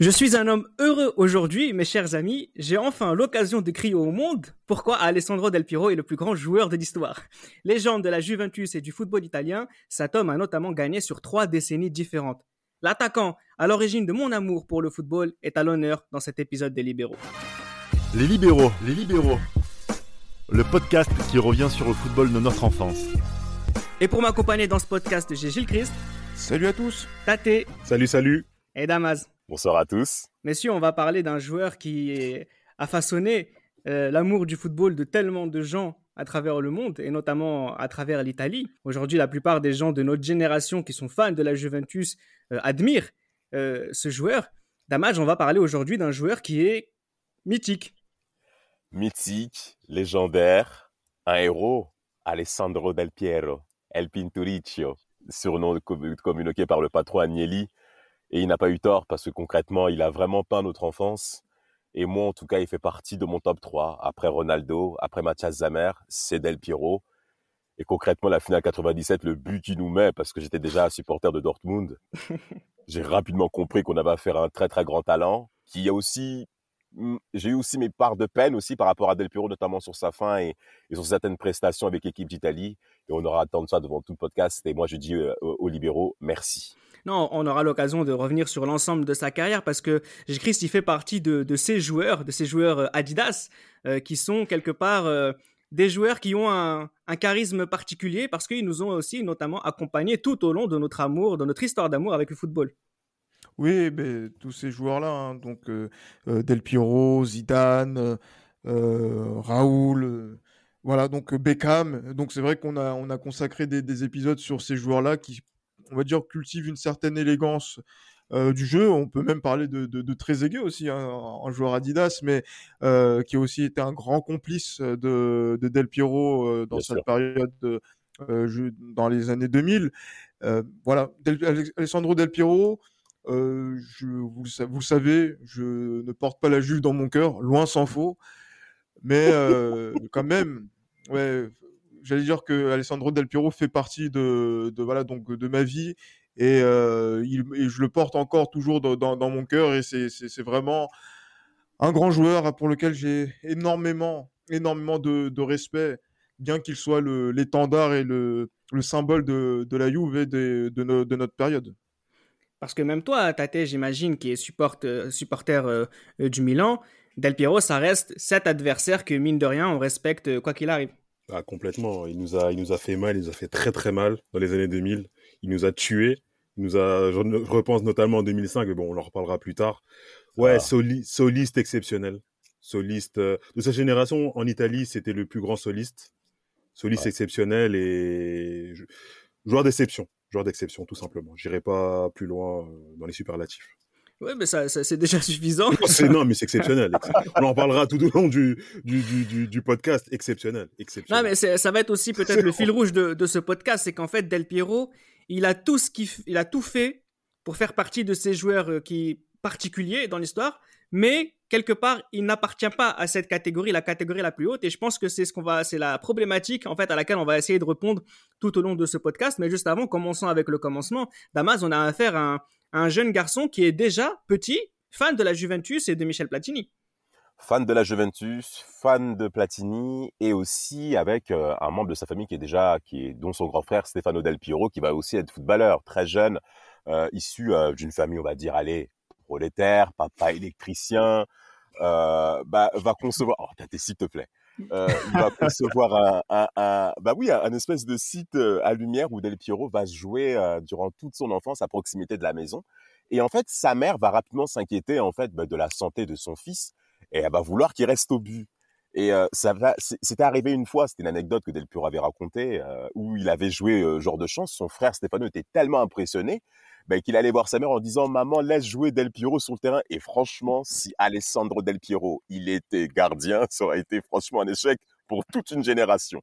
Je suis un homme heureux aujourd'hui, mes chers amis. J'ai enfin l'occasion de crier au monde pourquoi Alessandro Del Piero est le plus grand joueur de l'histoire. Légende de la Juventus et du football italien, cet homme a notamment gagné sur trois décennies différentes. L'attaquant, à l'origine de mon amour pour le football, est à l'honneur dans cet épisode des Libéraux. Les Libéraux, les Libéraux. Le podcast qui revient sur le football de notre enfance. Et pour m'accompagner dans ce podcast, j'ai Gilles Christ. Salut à tous. Tate. Salut, salut. Et Damas. Bonsoir à tous. Messieurs, on va parler d'un joueur qui a façonné euh, l'amour du football de tellement de gens à travers le monde et notamment à travers l'Italie. Aujourd'hui, la plupart des gens de notre génération qui sont fans de la Juventus euh, admirent euh, ce joueur. Damas, on va parler aujourd'hui d'un joueur qui est mythique. Mythique, légendaire, un héros, Alessandro Del Piero, El Pinturicchio, surnom communiqué par le patron Agnelli et il n'a pas eu tort parce que concrètement, il a vraiment peint notre enfance. Et moi, en tout cas, il fait partie de mon top 3. Après Ronaldo, après Mathias Zamer, c'est Del Piero. Et concrètement, la finale 97, le but qu'il nous met, parce que j'étais déjà un supporter de Dortmund, j'ai rapidement compris qu'on avait affaire à un très très grand talent, qui a aussi Mmh, j'ai eu aussi mes parts de peine aussi par rapport à Del Piero, notamment sur sa fin et, sur certaines prestations avec l'équipe d'Italie. Et on aura attendre ça devant tout le podcast. Et moi, je dis euh, aux libéraux, merci. Non, on aura l'occasion de revenir sur l'ensemble de sa carrière parce que Christ, il fait partie de, ces joueurs, de ces joueurs euh, Adidas, euh, qui sont quelque part des joueurs qui ont un, charisme particulier parce qu'ils nous ont aussi notamment accompagnés tout au long de notre amour, de notre histoire d'amour avec le football. Oui, ben, tous ces joueurs-là, hein, donc euh, euh, Del Piero, Zidane, euh, Raoul, voilà, donc Beckham. Donc c'est vrai qu'on a, on a consacré des, épisodes sur ces joueurs-là qui, on va dire, cultivent une certaine élégance du jeu. On peut même parler de, de, de Trezeguet aussi, hein, un joueur Adidas, mais qui a aussi été un grand complice de, de Del Piero dans cette période. dans les années 2000. voilà, Alessandro Del Piero, euh, je, vous, vous, le savez, je ne porte pas la Juve dans mon cœur, loin s'en faut. Mais euh, quand même, ouais, j'allais dire que Alessandro Del Piero fait partie de, voilà donc de ma vie et, euh, il, je le porte encore toujours dans, mon cœur et c'est vraiment un grand joueur pour lequel j'ai énormément énormément de, respect bien qu'il soit l'étendard et le, le, symbole de, de la Juve et de, de notre période. Parce que même toi, Tate, j'imagine, qui est support, supporter euh, du Milan, Del Piero, ça reste cet adversaire que, mine de rien, on respecte quoi qu'il arrive. Ah, complètement. Il nous, a, il nous a fait mal, il nous a fait très très mal dans les années 2000. Il nous a tués. Il nous a, je repense notamment en 2005, mais bon, on en reparlera plus tard. Ouais, ah. soliste exceptionnel. Soliste de sa génération en Italie, c'était le plus grand soliste. Soliste exceptionnel et joueur d'exception joueur d'exception, tout simplement. J'irai pas plus loin euh, dans les superlatifs. Oui, mais ça, c'est déjà suffisant. non, mais c'est exceptionnel. On en parlera tout au long du, du, du, du podcast. Exceptionnel. exceptionnel. Non, mais ça va être aussi peut-être le fil rouge de, de ce podcast. C'est qu'en fait, Del Piero, il a, tout ce qui, il a tout fait pour faire partie de ces joueurs euh, qui particuliers dans l'histoire, mais quelque part, il n'appartient pas à cette catégorie, la catégorie la plus haute. Et je pense que c'est ce qu'on va, c'est la problématique en fait à laquelle on va essayer de répondre tout au long de ce podcast. Mais juste avant, commençons avec le commencement. Damas, on a affaire à un, jeune garçon qui est déjà petit, fan de la Juventus et de Michel Platini. Fan de la Juventus, fan de Platini et aussi avec euh, un membre de sa famille qui est déjà, qui est, dont son grand frère Stefano Del Piero, qui va aussi être footballeur, très jeune, euh, issu euh, d'une famille, on va dire, allez, prolétaire, papa électricien, bah, va concevoir. Oh, s'il te plaît. Euh, il va concevoir un, bah oui, un, espèce de site euh, à lumière où Del Piero va jouer euh, durant toute son enfance à proximité de la maison. Et en fait, sa mère va rapidement s'inquiéter en fait bah, de la santé de son fils et elle va vouloir qu'il reste au but. Et euh, ça va, c'était arrivé une fois, c'était une anecdote que Del Piero avait racontée, où il avait joué genre de chance. Son frère Stefano était tellement impressionné ben, qu'il allait voir sa mère en disant maman laisse jouer Del Piero sur le terrain. Et franchement si Alessandro Del Piero il était gardien ça aurait été franchement un échec pour toute une génération.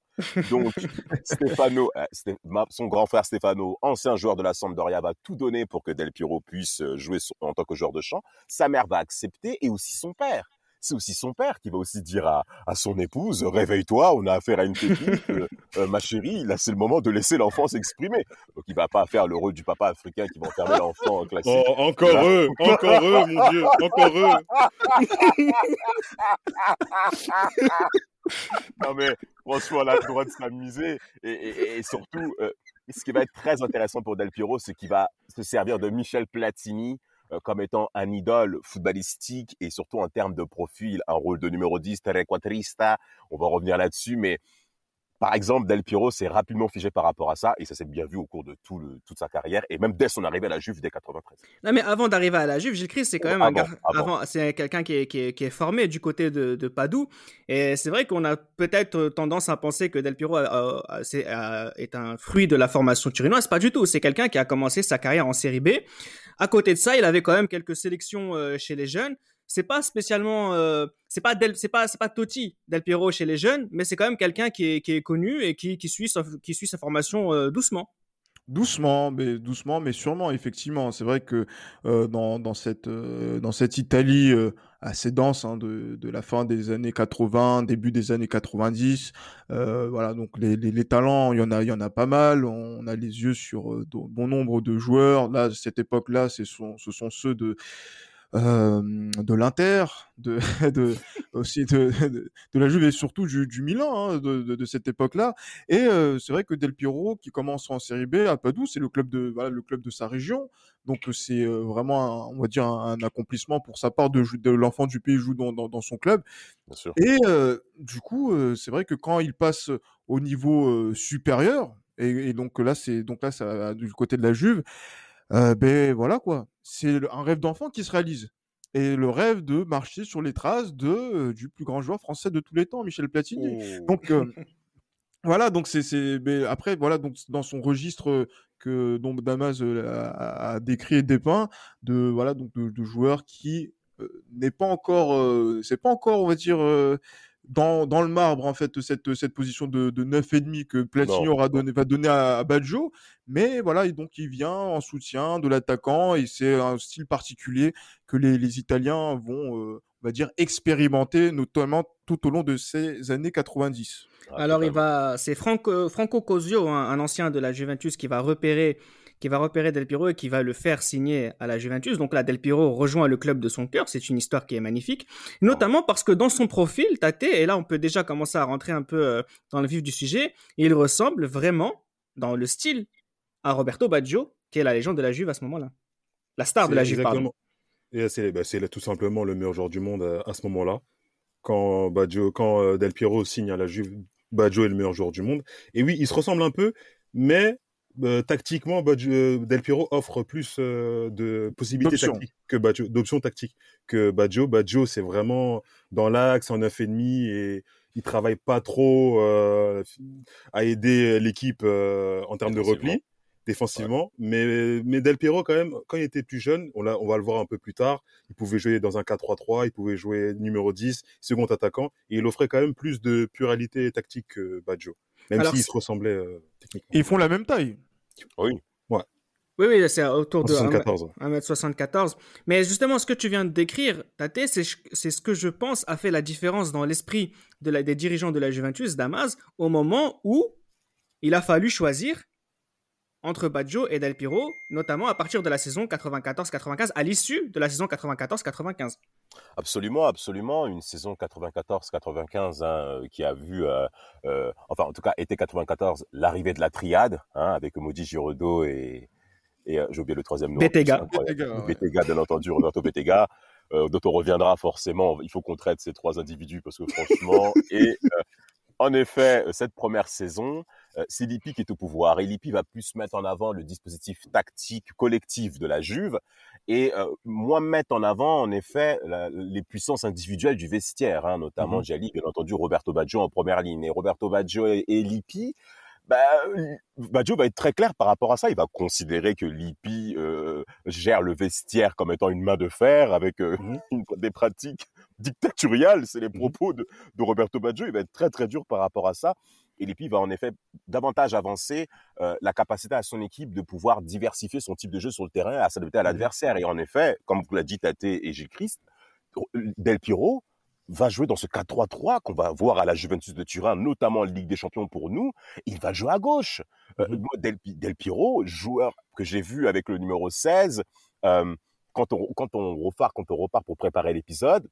Donc Stefano euh, son grand frère Stefano ancien joueur de la Sampdoria va tout donner pour que Del Piero puisse euh, jouer en tant que joueur de champ. Sa mère va accepter et aussi son père c'est aussi son père qui va aussi dire à, à son épouse réveille-toi, on a affaire à une pépite, euh, euh, ma chérie, là c'est le moment de laisser l'enfant s'exprimer. Donc il va pas faire le rôle du papa africain qui va enfermer l'enfant en classique. Oh, encore eux, encore eux, mon Dieu, encore eux. non mais franchement, on a le droit de s'amuser et, et, et surtout, euh, ce qui va être très intéressant pour Del Piero, c'est qu'il va se servir de Michel Platini comme étant un idole footballistique et surtout en termes de profil, un rôle de numéro 10, trequatrista. On va revenir là-dessus, mais par exemple, Del Piero s'est rapidement figé par rapport à ça et ça s'est bien vu au cours de tout le, toute sa carrière et même dès son arrivée à la Juve dès 93. Non, mais avant d'arriver à la Juve, Gilles Christ, c'est quand même Avant, un. Avant, c'est quelqu'un qui est, qui, est, qui est formé du côté de, de Padoue. Et c'est vrai qu'on a peut-être tendance à penser que Del Piero a- a- est un fruit de la formation turinoise. Pas du tout. C'est quelqu'un qui a commencé sa carrière en Série B. À côté de ça, il avait quand même quelques sélections euh, chez les jeunes. C'est pas spécialement, euh, c'est pas Del- c'est pas, c'est pas Totti Del Piero chez les jeunes, mais c'est quand même quelqu'un qui est, connu et qui, qui suit sa, qui suit sa formation euh, doucement. Doucement, mais doucement, mais sûrement, effectivement. C'est vrai que euh, dans, dans, cette, euh, dans cette Italie euh, assez dense hein, de, la fin des années 80, début des années 90, euh, voilà, donc les, les, talents, il y en a, il y en a pas mal. On a les yeux sur bon nombre de joueurs. Là, cette époque-là, ce sont, ce sont ceux de l'Inter, de aussi de, de, de la Juve et surtout du, du Milan hein, de, de, cette époque-là. Et euh, c'est vrai que Del Piero, qui commence en Série B à Padoue, c'est le club de voilà le club de sa région. Donc euh, c'est euh, vraiment, un, on va dire, un, un accomplissement pour sa part de, de l'enfant du pays joue dans, dans, dans son club. Bien sûr. Et euh, du coup, euh, c'est vrai que quand il passe au niveau euh, supérieur, et, et donc là, c'est donc là, ça, du côté de la Juve, ben voilà quoi, c'est un rêve d'enfant qui se réalise. Et le rêve de marcher sur les traces de du plus grand joueur français de tous les temps, Michel Platini. Oh. Donc voilà, donc c'est après voilà donc dans son registre que dont Damas a, a décrit et dépeint de voilà donc de, de joueurs qui n'est pas encore c'est pas encore on va dire dans, dans le marbre en fait cette cette position de, de 9 et demi que Platini aura donné va donner à, à Baggio. Mais voilà et donc il vient en soutien de l'attaquant et c'est un style particulier que les, les Italiens vont euh, on va dire expérimenter notamment tout au long de ces années 90. Ah, Alors il va, c'est Franco, Franco Cosio, un, un ancien de la Juventus, qui va repérer, qui va repérer Del Piero et qui va le faire signer à la Juventus. Donc là, Del Piero rejoint le club de son cœur. C'est une histoire qui est magnifique, notamment parce que dans son profil, Tate, et là on peut déjà commencer à rentrer un peu euh, dans le vif du sujet, il ressemble vraiment dans le style à Roberto Baggio, qui est la légende de la Juve à ce moment-là, la star de la Juve. pardon. exactement- c'est bah, c'est tout simplement le meilleur joueur du monde à, à ce moment-là. Quand, Baggio, quand euh, Del Piero signe à la Juve, Baggio est le meilleur joueur du monde. Et oui, ils se ressemblent un peu, mais euh, tactiquement, Baggio- euh, Del Piero offre plus euh, de possibilités D'options. tactiques que Baggio, d'options tactiques que Baggio. Baggio, c'est vraiment dans l'axe, en 9,5 et il travaille pas trop euh, à aider l'équipe euh, en termes de repli défensivement. Mais, mais Del Piero, quand même, quand il était plus jeune, on, l'a- on va le voir un peu plus tard, il pouvait jouer dans un 4-3-3, il pouvait jouer numéro 10, second attaquant, et il offrait quand même plus de pluralité tactique que Baggio, même Alors, s'il c'est- se ressemblait euh, techniquement. Ils font la même taille. Oui. Oui, oui, c'est autour de 74. 1m74. Mais justement, ce que tu viens de décrire, Tate, c'est c'est ce que je pense a fait la différence dans l'esprit de des dirigeants de la Juventus, Damas, au moment où il a fallu choisir entre Baggio et Del Piero, notamment à partir de la saison 94-95, à l'issue de la saison 94-95. Absolument, absolument. Une saison 94-95 hein, euh, qui a vu, euh, euh, enfin en tout cas été 94, l'arrivée de la triade hein, avec Modi Girodo et, et euh, j'ai oublié le troisième nom. Bettega. Bettega, bien entendu, Roberto Bettega, euh, dont on reviendra forcément. Il faut qu'on traite ces trois individus parce que franchement, et euh, en effet, cette première saison, euh, c'est Lippi qui est au pouvoir. Et Lippi va plus mettre en avant le dispositif tactique collectif de la Juve et euh, moins mettre en avant, en effet, la- les puissances individuelles du vestiaire, hein, notamment Mhm. Gianni, bien entendu, Roberto Baggio en première ligne. Et Roberto Baggio et, et Lippi, bah, Baggio va être très clair par rapport à ça. Il va considérer que Lippi euh, gère le vestiaire comme étant une main de fer avec euh, une- des pratiques dictatoriales. C'est les Mhm. propos de, de Roberto Baggio. Il va être très très dur par rapport à ça. Et Lippi va en effet davantage avancer euh, la capacité à son équipe de pouvoir diversifier son type de jeu sur le terrain, à s'adapter à l'adversaire. Et en effet, comme vous l'a dit Tate et Gilles Christ, Del Piro va jouer dans ce 4-3-3 qu'on va voir à la Juventus de Turin, notamment en Ligue des Champions pour nous. Il va jouer à gauche. Euh, Mhm. Del, Del Piero, joueur que j'ai vu avec le numéro 16, euh, quand on, quand on repart, quand on repart pour préparer l'épisode,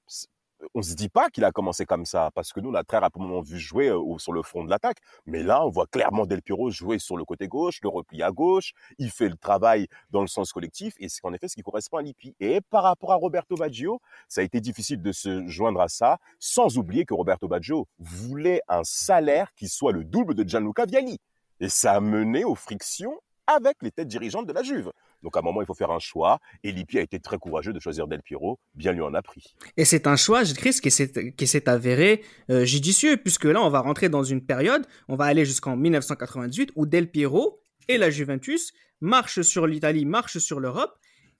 on se dit pas qu'il a commencé comme ça, parce que nous, on a très rapidement vu jouer sur le front de l'attaque. Mais là, on voit clairement Del Piero jouer sur le côté gauche, le repli à gauche. Il fait le travail dans le sens collectif, et c'est en effet ce qui correspond à Lippi. Et par rapport à Roberto Baggio, ça a été difficile de se joindre à ça, sans oublier que Roberto Baggio voulait un salaire qui soit le double de Gianluca Vialli. Et ça a mené aux frictions avec les têtes dirigeantes de la Juve. Donc à un moment, il faut faire un choix. Et Lippi a été très courageux de choisir Del Piero. Bien lui en a pris. Et c'est un choix, Chris, qui s'est qui s'est avéré euh, judicieux, puisque là, on va rentrer dans une période, on va aller jusqu'en 1998, où Del Piero et la Juventus marchent sur l'Italie, marchent sur l'Europe,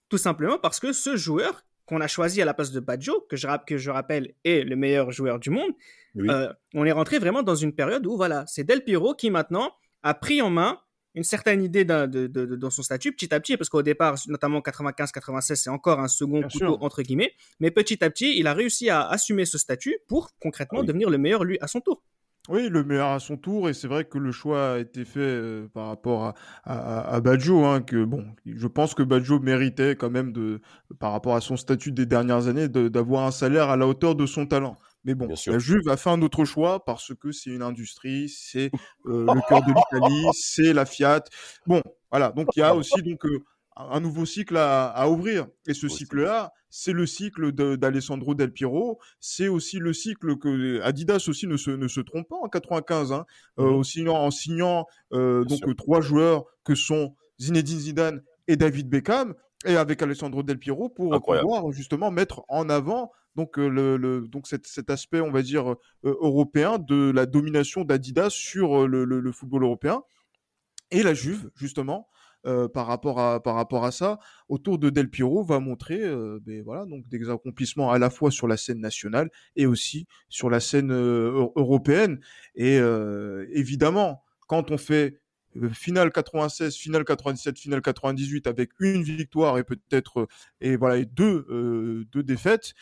tout simplement parce que ce joueur qu'on a choisi à la place de Baggio, que je, que je rappelle est le meilleur joueur du monde, Oui. euh, on est rentré vraiment dans une période où, voilà, c'est Del Piero qui maintenant a pris en main une certaine idée de, de- de- dans son statut petit à petit, parce qu'au départ, notamment 95-96, c'est encore un second Bien couteau, sûr. entre guillemets, mais petit à petit, il a réussi à assumer ce statut pour concrètement oui. devenir le meilleur lui à son tour. Oui, le meilleur à son tour, et c'est vrai que le choix a été fait euh, par rapport à, à, à Baggio, hein, que bon, je pense que Baggio méritait quand même de, par rapport à son statut des dernières années, d'avoir un salaire à la hauteur de son talent. Mais bon, la Juve a fait un autre choix parce que c'est une industrie, c'est euh, le cœur de l'Italie, c'est la Fiat. Bon, voilà, donc il y a aussi donc euh, un nouveau cycle à, à ouvrir. Et ce cycle-là, c'est le cycle de- d'Alessandro Del Piero. C'est aussi le cycle que Adidas aussi ne se, ne se trompe pas en 95, hein, euh, Mhm. en signant, en signant Bien donc sûr. trois joueurs que sont Zinedine Zidane et David Beckham, et avec Alessandro Del Piero pour Incroyable. pouvoir justement mettre en avant donc le, donc cet, aspect on va dire européen de la domination d'Adidas sur le, football européen et la Juve justement par rapport à par rapport à ça autour de Del Piero va montrer ben voilà donc des accomplissements à la fois sur la scène nationale et aussi sur la scène eu- européenne et évidemment quand on fait finale 96, finale 97, finale 98 avec une victoire et peut-être et voilà deux deux défaites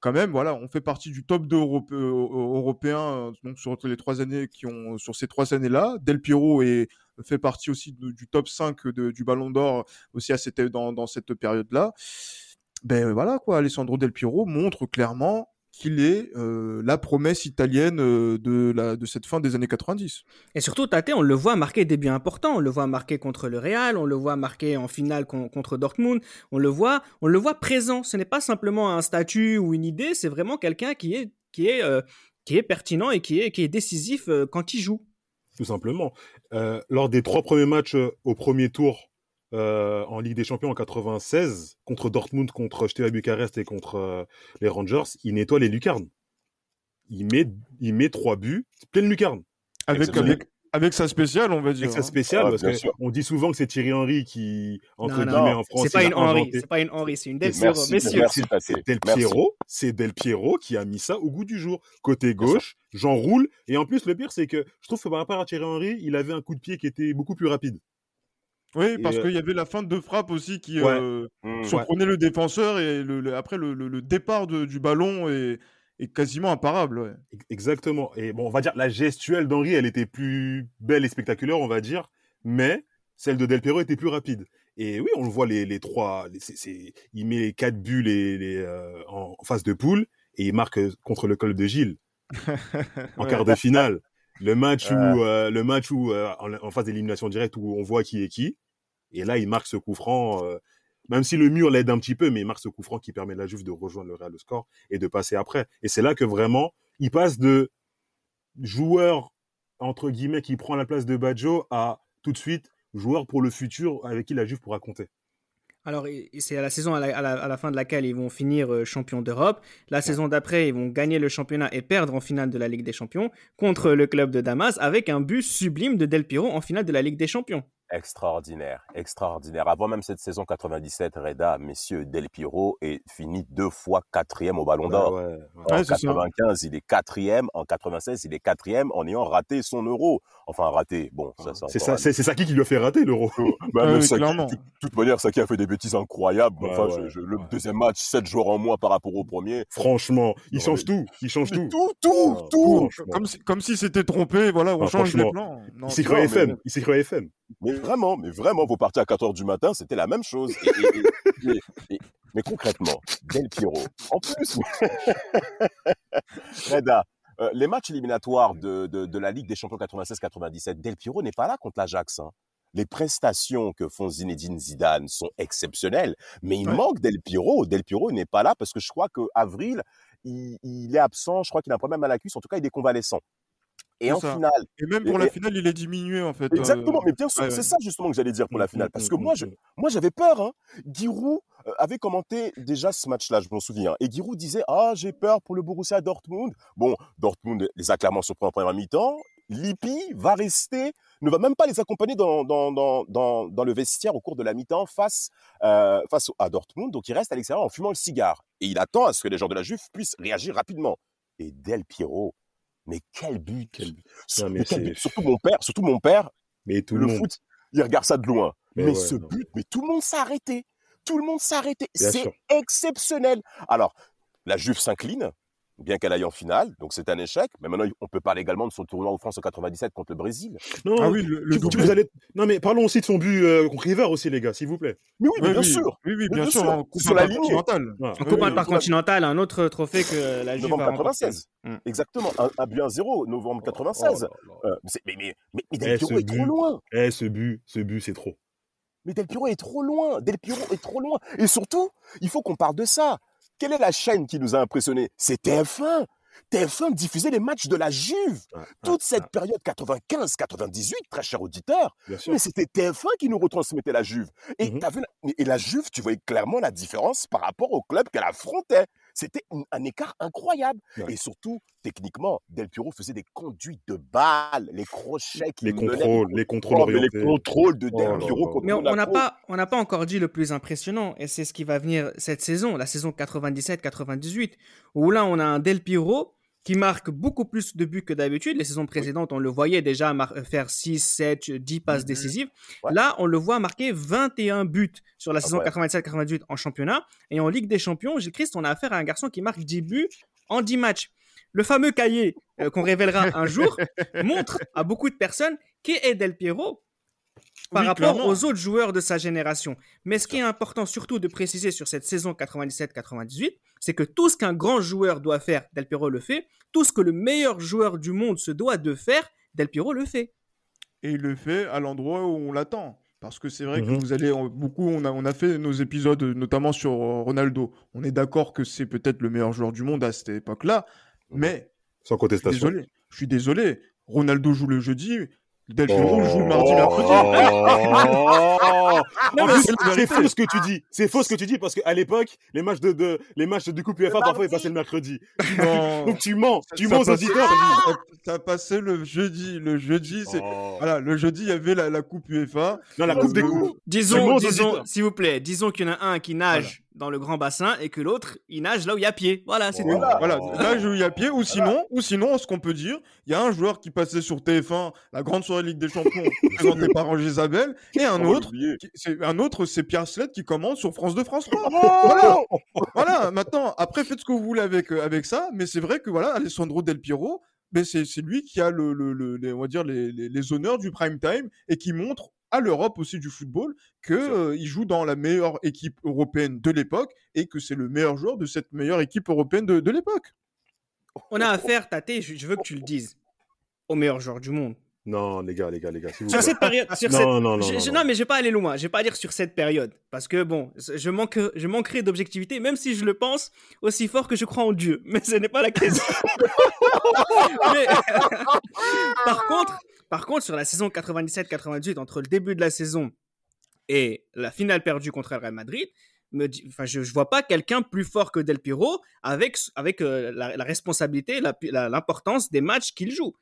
quand même, voilà, on fait partie du top 2 europé- euh, européen euh, donc sur les trois années qui ont sur ces trois années-là. Del Piero est fait partie aussi du top 5 de- du Ballon d'Or aussi à cette dans, dans cette période-là. Ben voilà quoi, Alessandro Del Piero montre clairement qu'il est euh, la promesse italienne euh, de la de cette fin des années 90. Et surtout, Tate, on le voit marquer des buts importants. On le voit marquer contre le Real, on le voit marquer en finale con- contre Dortmund. On le voit, on le voit présent. Ce n'est pas simplement un statut ou une idée, c'est vraiment quelqu'un qui est, qui est, euh, qui est pertinent et qui est, qui est décisif euh, quand il joue. tout simplement. Euh, lors des trois premiers matchs euh, au premier tour euh, en Ligue des Champions en 96, contre Dortmund, contre Steaua Bucarest et contre euh, les Rangers, il nettoie les lucarnes. Il met, il met trois buts, pleine lucarne. Avec avec avec sa spéciale, on va dire. Avec sa hein. spéciale, Ah, parce bien sûr. qu'on dit souvent que c'est Thierry Henry qui, entre Non, guillemets, non. en France, C'est pas une inventé. c'est pas une Henri, c'est une Del Piero. Messieurs. C'est Del. Piero, c'est Del Piero qui a mis ça au goût du jour. Côté gauche, j'enroule. Et en plus, le pire, c'est que je trouve que par rapport à Thierry Henry, il avait un coup de pied qui était beaucoup plus rapide. Oui, parce euh, qu'il y avait la fin de frappe aussi qui Ouais. euh, Mmh. surprenait le défenseur et le, le- après le, départ de- du ballon est, est quasiment imparable. ouais. Ex- Exactement. Et bon, on va dire la gestuelle d'Henry, elle était plus belle et spectaculaire, on va dire, mais celle de Del Piero était plus rapide. Et oui, on le voit les, les trois. les- il met les quatre buts les, les, euh, en, en phase de poule et il marque contre le club de Gilles en Ouais. quart de finale. Le match où, euh, le match où euh, en, en phase d'élimination directe où on voit qui est qui. Et là, il marque ce coup franc. euh, même si le mur l'aide un petit peu, mais il marque ce coup franc qui permet à la Juve de rejoindre le Real au score et de passer après. Et c'est là que vraiment, il passe de joueur, entre guillemets, qui prend la place de Baggio à tout de suite joueur pour le futur avec qui la Juve pourra compter. Alors, c'est à la saison à la, à la- à la fin de laquelle ils vont finir euh, champions d'Europe. La saison d'après, ils vont gagner le championnat et perdre en finale de la Ligue des Champions contre le club de Damas avec un but sublime de Del Piero en finale de la Ligue des Champions. Extraordinaire, extraordinaire. Avant même cette saison 97, Reda, messieurs, Del Piro est fini deux fois quatrième au Ballon d'Or. ouais, ouais. En Ouais, c'est ça. 95, il est quatrième. En 96, il est quatrième en ayant raté son euro. Enfin, raté. Bon, ça, C'est ça, c'est c'est Saki qui lui a fait rater l'euro. Bah, Ah oui, Saki, clairement. de toute manière, Saki a fait des bêtises incroyables. Ouais, enfin, ouais, je- je- le ouais. deuxième match, 7 joueurs en moins par rapport au premier. Franchement, il Non, change mais- tout. Il change tout. tout, tout, Ah, tout. Comme si, comme si c'était trompé, voilà, on Ah, change les plans. Non, Il s'est c'est- cru FM. Il s'est cru FM. Mais vraiment, mais vraiment, vous partiez à 4h du matin, c'était la même chose. Et- et- et- et- et- mais concrètement, Del Piero, en plus, Reda, euh, les matchs éliminatoires de, de, de la Ligue des Champions 96-97, Del Piero n'est pas là contre l'Ajax. hein. Les prestations que font Zinedine Zidane sont exceptionnelles, mais il Ouais. manque Del Piero. Del Piero n'est pas là parce que je crois qu'Avril, il, il est absent, je crois qu'il a un problème à la cuisse, en tout cas, il est convalescent. Et en ça. finale, Et même pour Et- la finale, il est diminué en fait. euh, Exactement, mais bien sûr, ouais, c'est ouais. ça justement que j'allais dire pour la Mm, finale. Parce que moi, mm, je, moi j'avais peur. Hein. Giroud euh, avait commenté déjà ce match-là, je m'en souviens. Et Giroud disait Ah, j'ai peur pour le Borussia Dortmund. Bon, Dortmund les a clairement surpris en première mi-temps. Lippi va rester, ne va même pas les accompagner dans, dans, dans, le vestiaire au cours de la mi-temps face, euh, face à Dortmund. Donc il reste à l'extérieur en fumant le cigare. Et il attend à ce que les joueurs de la Juve puissent réagir rapidement. Et Del Piero, mais quel but, Quel but. Mais quel. Surtout mon père, surtout mon père, Mais tout le foot, il regarde ça de loin. Mais Mais, ouais, ce non. but, mais tout le monde s'est arrêté. Tout le monde s'est arrêté. C'est exceptionnel. Alors, la Juve s'incline, bien qu'elle aille en finale, donc c'est un échec. Mais maintenant, on peut parler également de son tournoi en France en 97 contre le Brésil. Non, Ah oui, le, le tu- tu- doublé. vous allez... non, mais parlons aussi de son but euh, contre River aussi, les gars, s'il vous plaît. Mais oui, mais Oui, bien oui. sûr. Oui, oui, bien bien sûr, sur la. En Oui, Coupe oui. intercontinentale, un autre trophée que la Juve Novembre a remporté. 96. Mm. Exactement. Un, un but 1-0, novembre 96. Oh là là. Euh, mais, mais, mais, mais Eh, Del Piero est trop loin. Eh, ce but, ce but, c'est trop. Mais Del Piero est trop loin. Del Piero est trop loin. Et surtout, il faut qu'on parle de ça. Quelle est la chaîne qui nous a impressionnés? C'est TF1. TF1 diffusait les matchs de la Juve. Ouais, Toute ouais, cette ouais, période 95-98, très cher auditeur, mais c'était TF1 qui nous retransmettait la Juve. Et, Mhm. t'as vu la- et la Juve, tu voyais clairement la différence par rapport au club qu'elle affrontait. C'était un, écart incroyable. Ouais. Et surtout, techniquement, Del Piero faisait des conduites de balles, les crochets qui Les contrôles, les contrôles Oh, les de Del Oh Piero contre Mais on on n'a pas, on n'a pas encore dit le plus impressionnant, et c'est ce qui va venir cette saison, la saison 97-98, où là on a un Del Piro qui marque beaucoup plus de buts que d'habitude. Les saisons précédentes, on le voyait déjà mar- faire 6, 7, 10 passes Mhm. décisives. Ouais. Là, on le voit marquer 21 buts sur la saison Incroyable. 97-98 en championnat. Et en Ligue des Champions, Gilles Christ, on a affaire à un garçon qui marque 10 buts en 10 matchs. Le fameux cahier euh, qu'on révélera un jour montre à beaucoup de personnes qui est Del Piero par Oui, rapport clairement. aux autres joueurs de sa génération. Mais ce qui est important surtout de préciser sur cette saison 97-98, c'est que tout ce qu'un grand joueur doit faire, Del Piero le fait. Tout ce que le meilleur joueur du monde se doit de faire, Del Piero le fait. Et il le fait à l'endroit où on l'attend. Parce que c'est vrai que Mhm. vous allez on- beaucoup, on a, on a fait nos épisodes, notamment sur euh, Ronaldo. On est d'accord que c'est peut-être le meilleur joueur du monde à cette époque-là, mais Sans je suis contestation. désolé, je suis désolé. Ronaldo joue le jeudi, Del Oh. Piero joue le mardi, mercredi. Oh Non, mais c'est faux ce que tu dis. C'est faux ce que tu dis parce qu'à l'époque, les matchs de, de- les matchs du Coupe UEFA parfois ils passaient le mercredi. Non. Donc tu mens, tu Ça mens aux auditeurs. ça, passait le jeudi. Le jeudi, c'est Oh. voilà, le jeudi, il y avait la, la coupe UEFA. Non, la Coupe des Coupes. Disons, disons s'il vous plaît, disons qu'il y en a un qui nage dans le grand bassin et que l'autre, il nage là où il y a pied. Voilà, c'est tout. Voilà. voilà, là je y a pied ou sinon ou sinon ce qu'on peut dire, il y a un joueur qui passait sur TF1 la grande soirée Ligue des Champions présenté par Roger Isabelle et un autre c'est un autre c'est Pierre Sled qui commande sur France 2 France 3. Oh voilà, maintenant après faites ce que vous voulez avec euh, avec ça, mais c'est vrai que voilà, Alessandro Del Piero mais c'est c'est lui qui a le, le- le- les, on va dire les, les- les honneurs du prime time et qui montre à l'Europe aussi du football que euh, il joue dans la meilleure équipe européenne de l'époque et que c'est le meilleur joueur de cette meilleure équipe européenne de, de l'époque. On a affaire, Tate, je, je veux que tu le dises, au meilleur joueur du monde. Non, les gars, les gars, les gars. vous Sur plaît. cette période, sur Non, cette- non, non, je- non, je- non. non, mais je vais pas aller loin. Je vais pas dire sur cette période, parce que bon, je manque, je manquerai d'objectivité, même si je le pense aussi fort que je crois en Dieu. Mais ce n'est pas la question. Mais- par contre, par contre, sur la saison 97-98, entre le début de la saison et la finale perdue contre le Real Madrid, me dit- enfin, je, je vois pas quelqu'un plus fort que Del Piero avec, avec euh, la, la responsabilité, l'importance des matchs qu'il joue.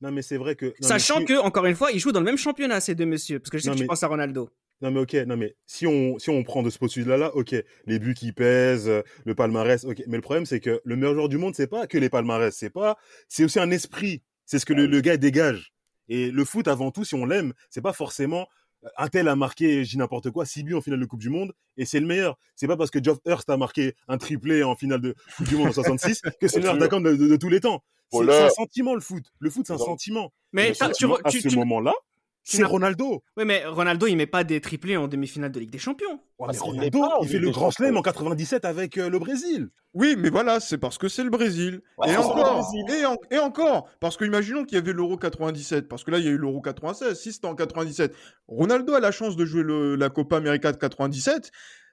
Non, mais c'est vrai que. non, Sachant si- que, encore une fois, ils jouent dans le même championnat, ces deux messieurs. Parce que je sais Non, que tu penses à Ronaldo. Non, mais ok, non, mais si on, si on prend de ce postulat-là, ok, les buts qui pèsent, euh, le palmarès, ok. Mais le problème, c'est que le meilleur joueur du monde, c'est pas que les palmarès, c'est pas, c'est aussi un esprit. C'est ce que le, le gars dégage. Et le foot, avant tout, si on l'aime, c'est pas forcément euh, un tel a marqué, je dis n'importe quoi, 6 buts en finale de Coupe du Monde, et c'est le meilleur. C'est pas parce que Geoff Hurst a marqué un triplé en finale de Coupe du Monde en 66 que c'est le meilleur attaquant de, de- de tous les temps. C'est Voilà. c'est un sentiment, le foot. Le foot, c'est un sentiment. Mais Le tu, à tu- ce tu- moment-là, c'est Ronaldo. Ouais, mais Ronaldo, il met pas des triplés en demi-finale de Ligue des Champions. Ouais, mais qu'il Ronaldo, il fait le grand Champions. en 97 avec euh, le Brésil. Oui, mais voilà, c'est parce que c'est le Brésil. Ouais, et, le encore, Brésil. et, en- et encore, parce que imaginons qu'il y avait l'Euro 97, parce que là, il y a eu l'Euro 96, si c'était en 97. Ronaldo a la chance de jouer le- la Copa América de 97,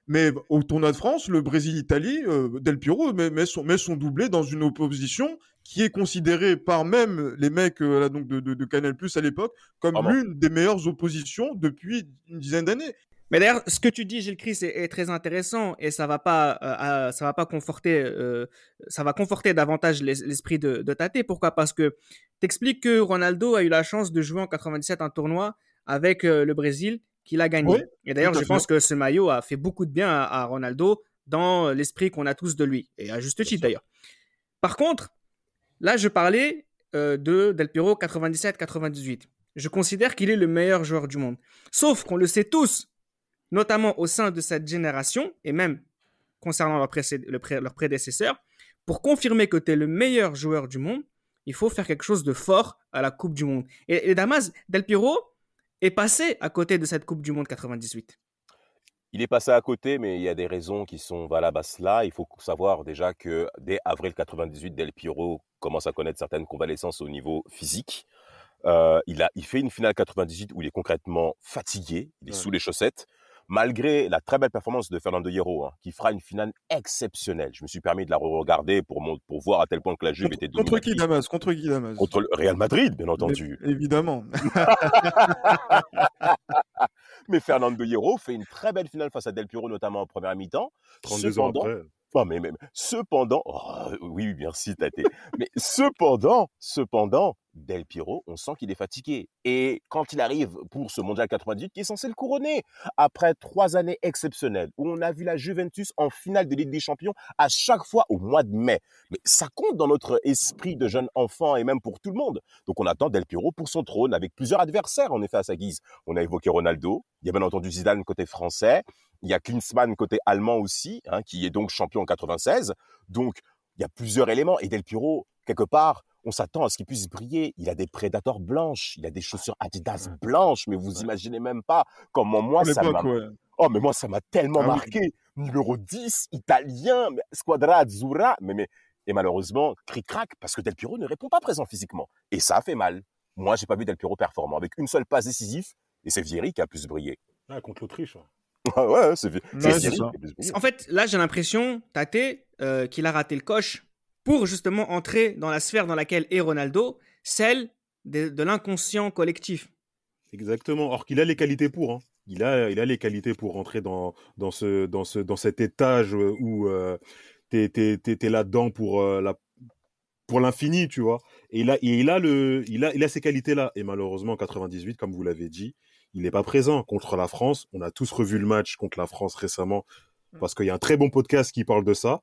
mais au tournoi de France, le Brésil-Italie, euh, Del Piero met, met son, met son doublé dans une opposition qui est considérée par même les mecs euh, là, donc de, de, de Canal Plus à l'époque comme l'une des meilleures oppositions depuis une dizaine d'années. Mais d'ailleurs, ce que tu dis, Gilles Christ, est, est très intéressant et ça va pas, euh, ça va pas conforter, euh, ça va conforter davantage l'es- l'esprit de, de Tate. Pourquoi? Parce que t'expliques que Ronaldo a eu la chance de jouer en 97 un tournoi avec euh, le Brésil qu'il a gagné. Oui, et d'ailleurs, je fait. pense que ce maillot a fait beaucoup de bien à, à Ronaldo dans l'esprit qu'on a tous de lui et à juste titre d'ailleurs. Par contre, là, je parlais euh, de Del Piero 97-98. Je considère qu'il est le meilleur joueur du monde. Sauf qu'on le sait tous, notamment au sein de cette génération, et même concernant leur, précé- le pré- leur prédécesseur, pour confirmer que tu es le meilleur joueur du monde, il faut faire quelque chose de fort à la Coupe du Monde. Et, Damas, Del Piero est passé à côté de cette Coupe du Monde 98. Il est passé à côté, mais il y a des raisons qui sont valables à cela. Il faut savoir déjà que dès avril 98, Del Piero commence à connaître certaines convalescences au niveau physique. Euh, il, a, il fait une finale 98 où il est concrètement fatigué, il est Ouais. sous les chaussettes, malgré la très belle performance de Fernando Hierro, hein, qui fera une finale exceptionnelle. Je me suis permis de la re-regarder pour, mon- pour voir à tel point que la Juve Contre, était contre qui. Damas? Contre qui Damas? Contre le Real Madrid, bien entendu. Mais- Évidemment. Mais Fernando Hierro fait une très belle finale face à Del Piero, notamment en première mi-temps. 32 ans après. Non, mais, mais cependant, oh, oui, oui, merci, Tate. mais cependant, cependant, Del Piero, on sent qu'il est fatigué. Et quand il arrive pour ce mondial 98, qui est censé le couronner, après trois années exceptionnelles, où on a vu la Juventus en finale de Ligue des Champions à chaque fois au mois de mai. Mais ça compte dans notre esprit de jeune enfant et même pour tout le monde. Donc on attend Del Piero pour son trône avec plusieurs adversaires, en effet, à sa guise. On a évoqué Ronaldo, il y a bien entendu Zidane côté français, il y a Klinsmann côté allemand aussi, hein, qui est donc champion en 96. Donc, il y a plusieurs éléments. Et Del Piero, quelque part, on s'attend à ce qu'il puisse briller. Il a des prédateurs blanches, il a des chaussures Adidas blanches, mais vous imaginez même pas comment moi, ça m'a... ouais. Oh, mais moi, ça m'a tellement Ah oui. marqué. Numéro 10, italien, Squadra Azzurra. Mais, mais, et malheureusement, cric-crac, parce que Del Piero ne répond pas présent physiquement. Et ça a fait mal. Moi, j'ai pas vu Del Piero performant avec une seule passe décisive. Et c'est Vieri qui a plus brillé. Ah, contre l'Autriche. Ouais, c'est. En fait, là, j'ai l'impression, Tate, euh, qu'il a raté le coche pour justement entrer dans la sphère dans laquelle est Ronaldo, celle de, de l'inconscient collectif. Exactement. Or qu'il a les qualités pour. hein. Il, a, il a les qualités pour rentrer dans, dans, ce, dans, ce, dans cet étage où euh, t'es t'es là-dedans pour euh, la pour l'infini, tu vois. Et il a, et il a, le, il a, il a ces qualités-là. Et malheureusement, en 98, comme vous l'avez dit, il n'est pas présent contre la France. On a tous revu le match contre la France récemment parce qu'il y a un très bon podcast qui parle de ça.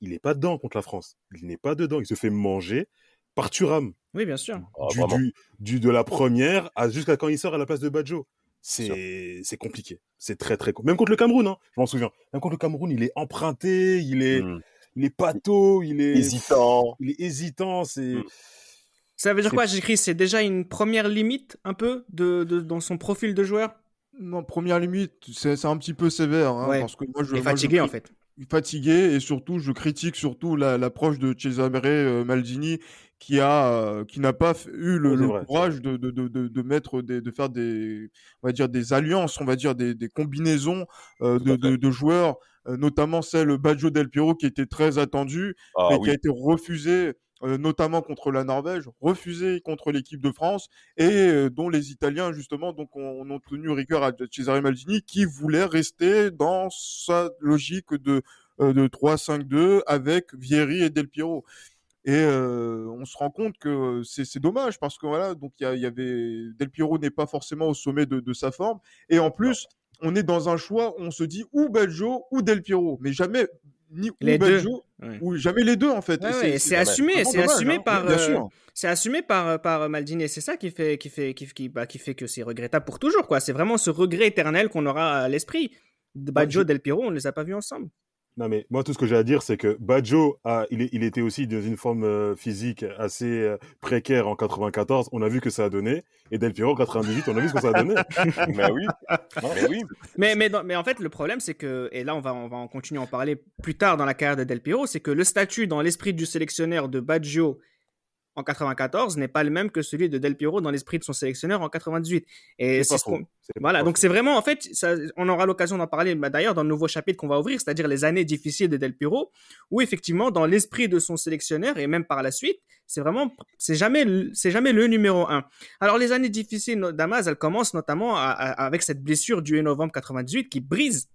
Il n'est pas dedans contre la France. Il n'est pas dedans. Il se fait manger par Thuram. Oui, bien sûr. Ah, du, vraiment. du, du- de la première à jusqu'à quand il sort à la place de Badjo. C'est c'est compliqué. C'est très très compliqué. Même contre le Cameroun, hein, je m'en souviens. Même contre le Cameroun, il est emprunté, il est, Hmm. il est pâteau, il est Hésitant. Il est hésitant. C'est Mm. Ça veut dire quoi, j'écris C'est déjà une première limite, un peu, de, de- dans son profil de joueur? Non, première limite, c'est c'est un petit peu sévère. hein, Ouais. parce que moi, je, moi, fatigué, en fait. fatigué et surtout je critique surtout la- l'approche de Cesare euh, Maldini qui a euh, qui n'a pas eu le, vrai, courage de, de, de, de, de mettre des, de faire des on va dire des alliances on va dire des, des combinaisons euh, de, joueurs euh, notamment celle Baggio Del Piero qui était très attendue Ah mais oui. qui a été refusée notamment contre la Norvège, refusée contre l'équipe de France, et euh, dont les Italiens, justement, donc, ont, ont tenu rigueur à Cesare Maldini, qui voulait rester dans sa logique de, euh, de 3-5-2 avec Vieri et Del Piero. Et euh, on se rend compte que c'est dommage parce que voilà, donc il y, avait Del Piero n'est pas forcément au sommet de, de sa forme. Et en plus, on est dans un choix où on se dit ou Baggio ou Del Piero, mais jamais ni ou. Baggio Ouais. ou jamais les deux en fait. Ouais, c'est assumé, vraiment c'est dommage, assumé hein. par, Bien euh, c'est assumé par par Maldini. et C'est ça qui fait qui fait qui, qui, bah, qui fait que c'est regrettable pour toujours quoi. C'est vraiment ce regret éternel qu'on aura à l'esprit. De Baggio, Del Piero, on ne les a pas vus ensemble. Non, mais moi, tout ce que j'ai à dire, c'est que Baggio, a, il, était aussi dans une forme euh, physique assez euh, précaire en 94. On a vu que ça a donné. Et Del Piero, en 98, on a vu ce que ça a donné. Mais oui, mais oui. Mais, mais en fait, le problème, c'est que, et là, on va, on va en continuer à en parler plus tard dans la carrière de Del Piero, c'est que le statut dans l'esprit du sélectionneur de Baggio en 94 n'est pas le même que celui de Del Piero dans l'esprit de son sélectionneur en 98. Et C'est ce Voilà, donc c'est vraiment, en fait, ça- on aura l'occasion d'en parler bah, d'ailleurs dans le nouveau chapitre qu'on va ouvrir, c'est-à-dire les années difficiles de Del Piero, où effectivement, dans l'esprit de son sélectionneur et même par la suite, c'est vraiment, c'est jamais, le- c'est jamais le numéro un. Alors les années difficiles d'Amaz, elles commencent notamment à- à- avec cette blessure du 8 novembre 98 qui brise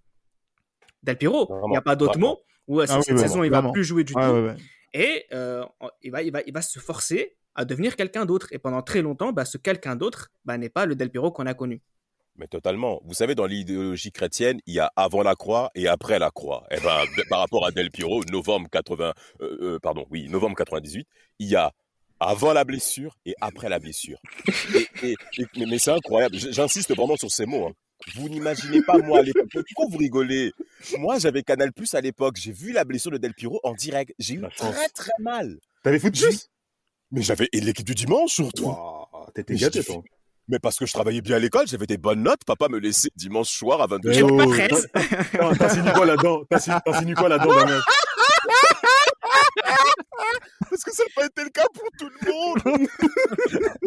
Del Piero. Il n'y a Vraiment, pas d'autre vraiment. mot. Ou Ah oui, cette vraiment, saison, il va vraiment. plus jouer du tout. ouais, ouais. Et euh, il, va, il, va, il va se forcer à devenir quelqu'un d'autre. Et pendant très longtemps, bah, ce quelqu'un d'autre bah, n'est pas le Del Piero qu'on a connu. Mais totalement. Vous savez, dans l'idéologie chrétienne, il y a avant la croix et après la croix. Et ben, de- par rapport à Del Piero, novembre 80, euh, euh, pardon, oui, novembre 98, il y a avant la blessure et après la blessure. Et- mais c'est incroyable. J'insiste vraiment sur ces mots. hein. Vous n'imaginez pas moi à l'époque. Pourquoi vous rigolez? Moi, j'avais Canal Plus à l'époque. J'ai vu la blessure de Del Piero en direct. J'ai eu très très mal. T'avais plus Mais j'avais et l'équipe du dimanche surtout. Waouh, T'étais gâté, toi. Mais parce que je travaillais bien à l'école, j'avais des bonnes notes. Papa me laissait dimanche soir à 22h. Mais J'ai oh, pas 13. T'as- T'insinues quoi là-dedans? T'insinues t'insinues quoi là-dedans, Parce que ça n'a pas été le cas pour tout le monde.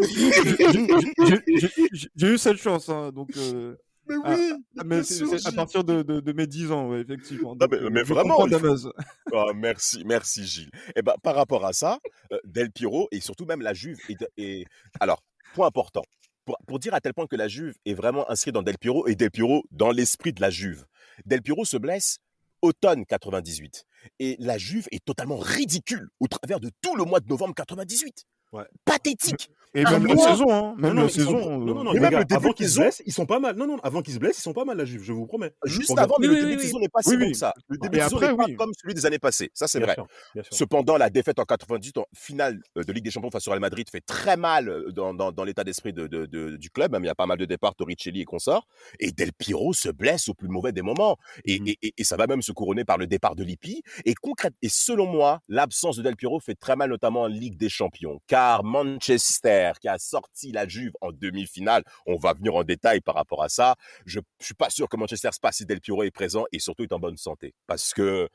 J'ai eu cette chance, hein, donc. euh, Mais Ah, oui, ah, bien mais c'est sûr, c'est à partir de, de, de mes 10 ans, ouais, effectivement. Non, mais- euh, mais vraiment, faut-. Ah, merci, merci Gilles. Et ben, par rapport à ça, euh, Del Piero et surtout même la Juve. Et, et- alors, point important. Pour, pour dire à tel point que la Juve est vraiment inscrite dans Del Piero et Del Piero dans l'esprit de la Juve. Del Piero se blesse automne 98. Et la Juve est totalement ridicule au travers de tout le mois de novembre 98. Ouais. Pathétique. Et Ah, même la moi- saison, hein, même non, la saison. non, non, non, Et les même gars, le début qu'ils se blessent, ils sont pas mal. Non, non, avant qu'ils se blessent, ils sont pas mal, la Juve, je vous promets. Juste avant, mais Oui, le début oui, de oui. saison n'est pas si Oui, bon oui. que ça. Le début Et de saison n'est pas comme celui des années passées. Ça, c'est vrai. sûr, bien sûr. Cependant, la défaite en 98 en finale euh, de Ligue des Champions face au Real Madrid fait très mal euh, dans, dans- dans l'état d'esprit de, de- de- du club. Même il y a pas mal de départs, Torricelli et consorts. Et Del Piero se blesse au plus mauvais des moments. Et, Mhm. et- et- et ça va même se couronner par le départ de Lippi. Et concrète, et selon moi, l'absence de Del Piero fait très mal, notamment en Ligue des Champions. Car Manchester, qui a sorti la Juve en demi-finale, on va venir en détail par rapport à ça. Je, je suis pas sûr que Manchester se passe si Del Piero est présent et surtout est en bonne santé. Parce que,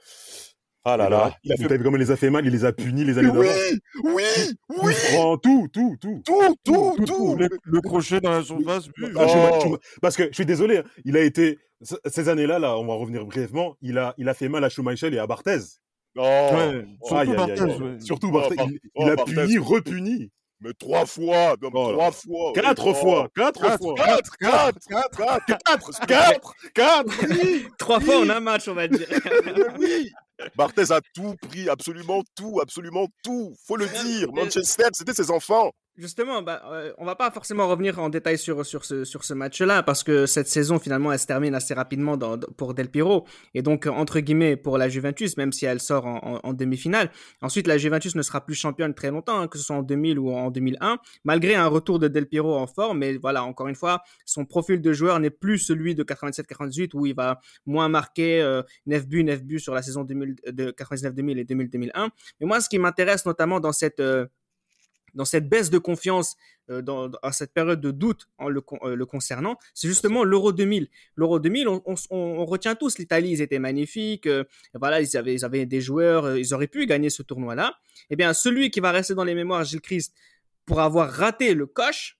ah là là, il a fait comment il les a fait mal, il les a punis les années oui, oui, oui, tout, tout, tout. tout, tout, tout, tout. Le, le crochet dans la surface. Ah, Schumann- Oh. Parce que je suis désolé, hein, il a été ces années-là, là, on va revenir brièvement. Il a, il a fait mal à Schumeichel et à Barthez. Oh, Ouais, surtout Oh, il, oh, il a Barthez. puni, repuni. mais trois fois, non, mais Oh trois fois. Quatre Oh. fois, quatre, Quatre, fois. Quatre, quatre, quatre, quatre, quatre, quatre. Trois fois en un match, on va dire. Oui. Barthez a tout pris, absolument tout, absolument tout. Faut le dire. Manchester, c'était ses enfants. Justement, bah, euh, on va pas forcément revenir en détail sur, sur ce, sur ce match-là, parce que cette saison, finalement, elle se termine assez rapidement dans- pour Del Piero, et donc, euh, entre guillemets, pour la Juventus, même si elle sort en, en- en demi-finale. Ensuite, la Juventus ne sera plus championne très longtemps, hein, que ce soit en 2000 ou en 2001, malgré un retour de Del Piero en forme, mais voilà, encore une fois, son profil de joueur n'est plus celui de 97-98, où il va moins marquer euh, 9 buts, 9 buts sur la saison 2000, de 99-2000 et 2000-2001. Mais moi, ce qui m'intéresse notamment dans cette... euh, dans cette baisse de confiance, euh, dans, dans- à cette période de doute en le, con- euh, le concernant, c'est justement l'Euro 2000. L'Euro 2000, on, on- on- on retient tous l'Italie, ils étaient magnifiques, euh, voilà, ils avaient, ils avaient des joueurs, euh, ils auraient pu gagner ce tournoi-là. Eh bien, celui qui va rester dans les mémoires, Gilles Christ, pour avoir raté le coche,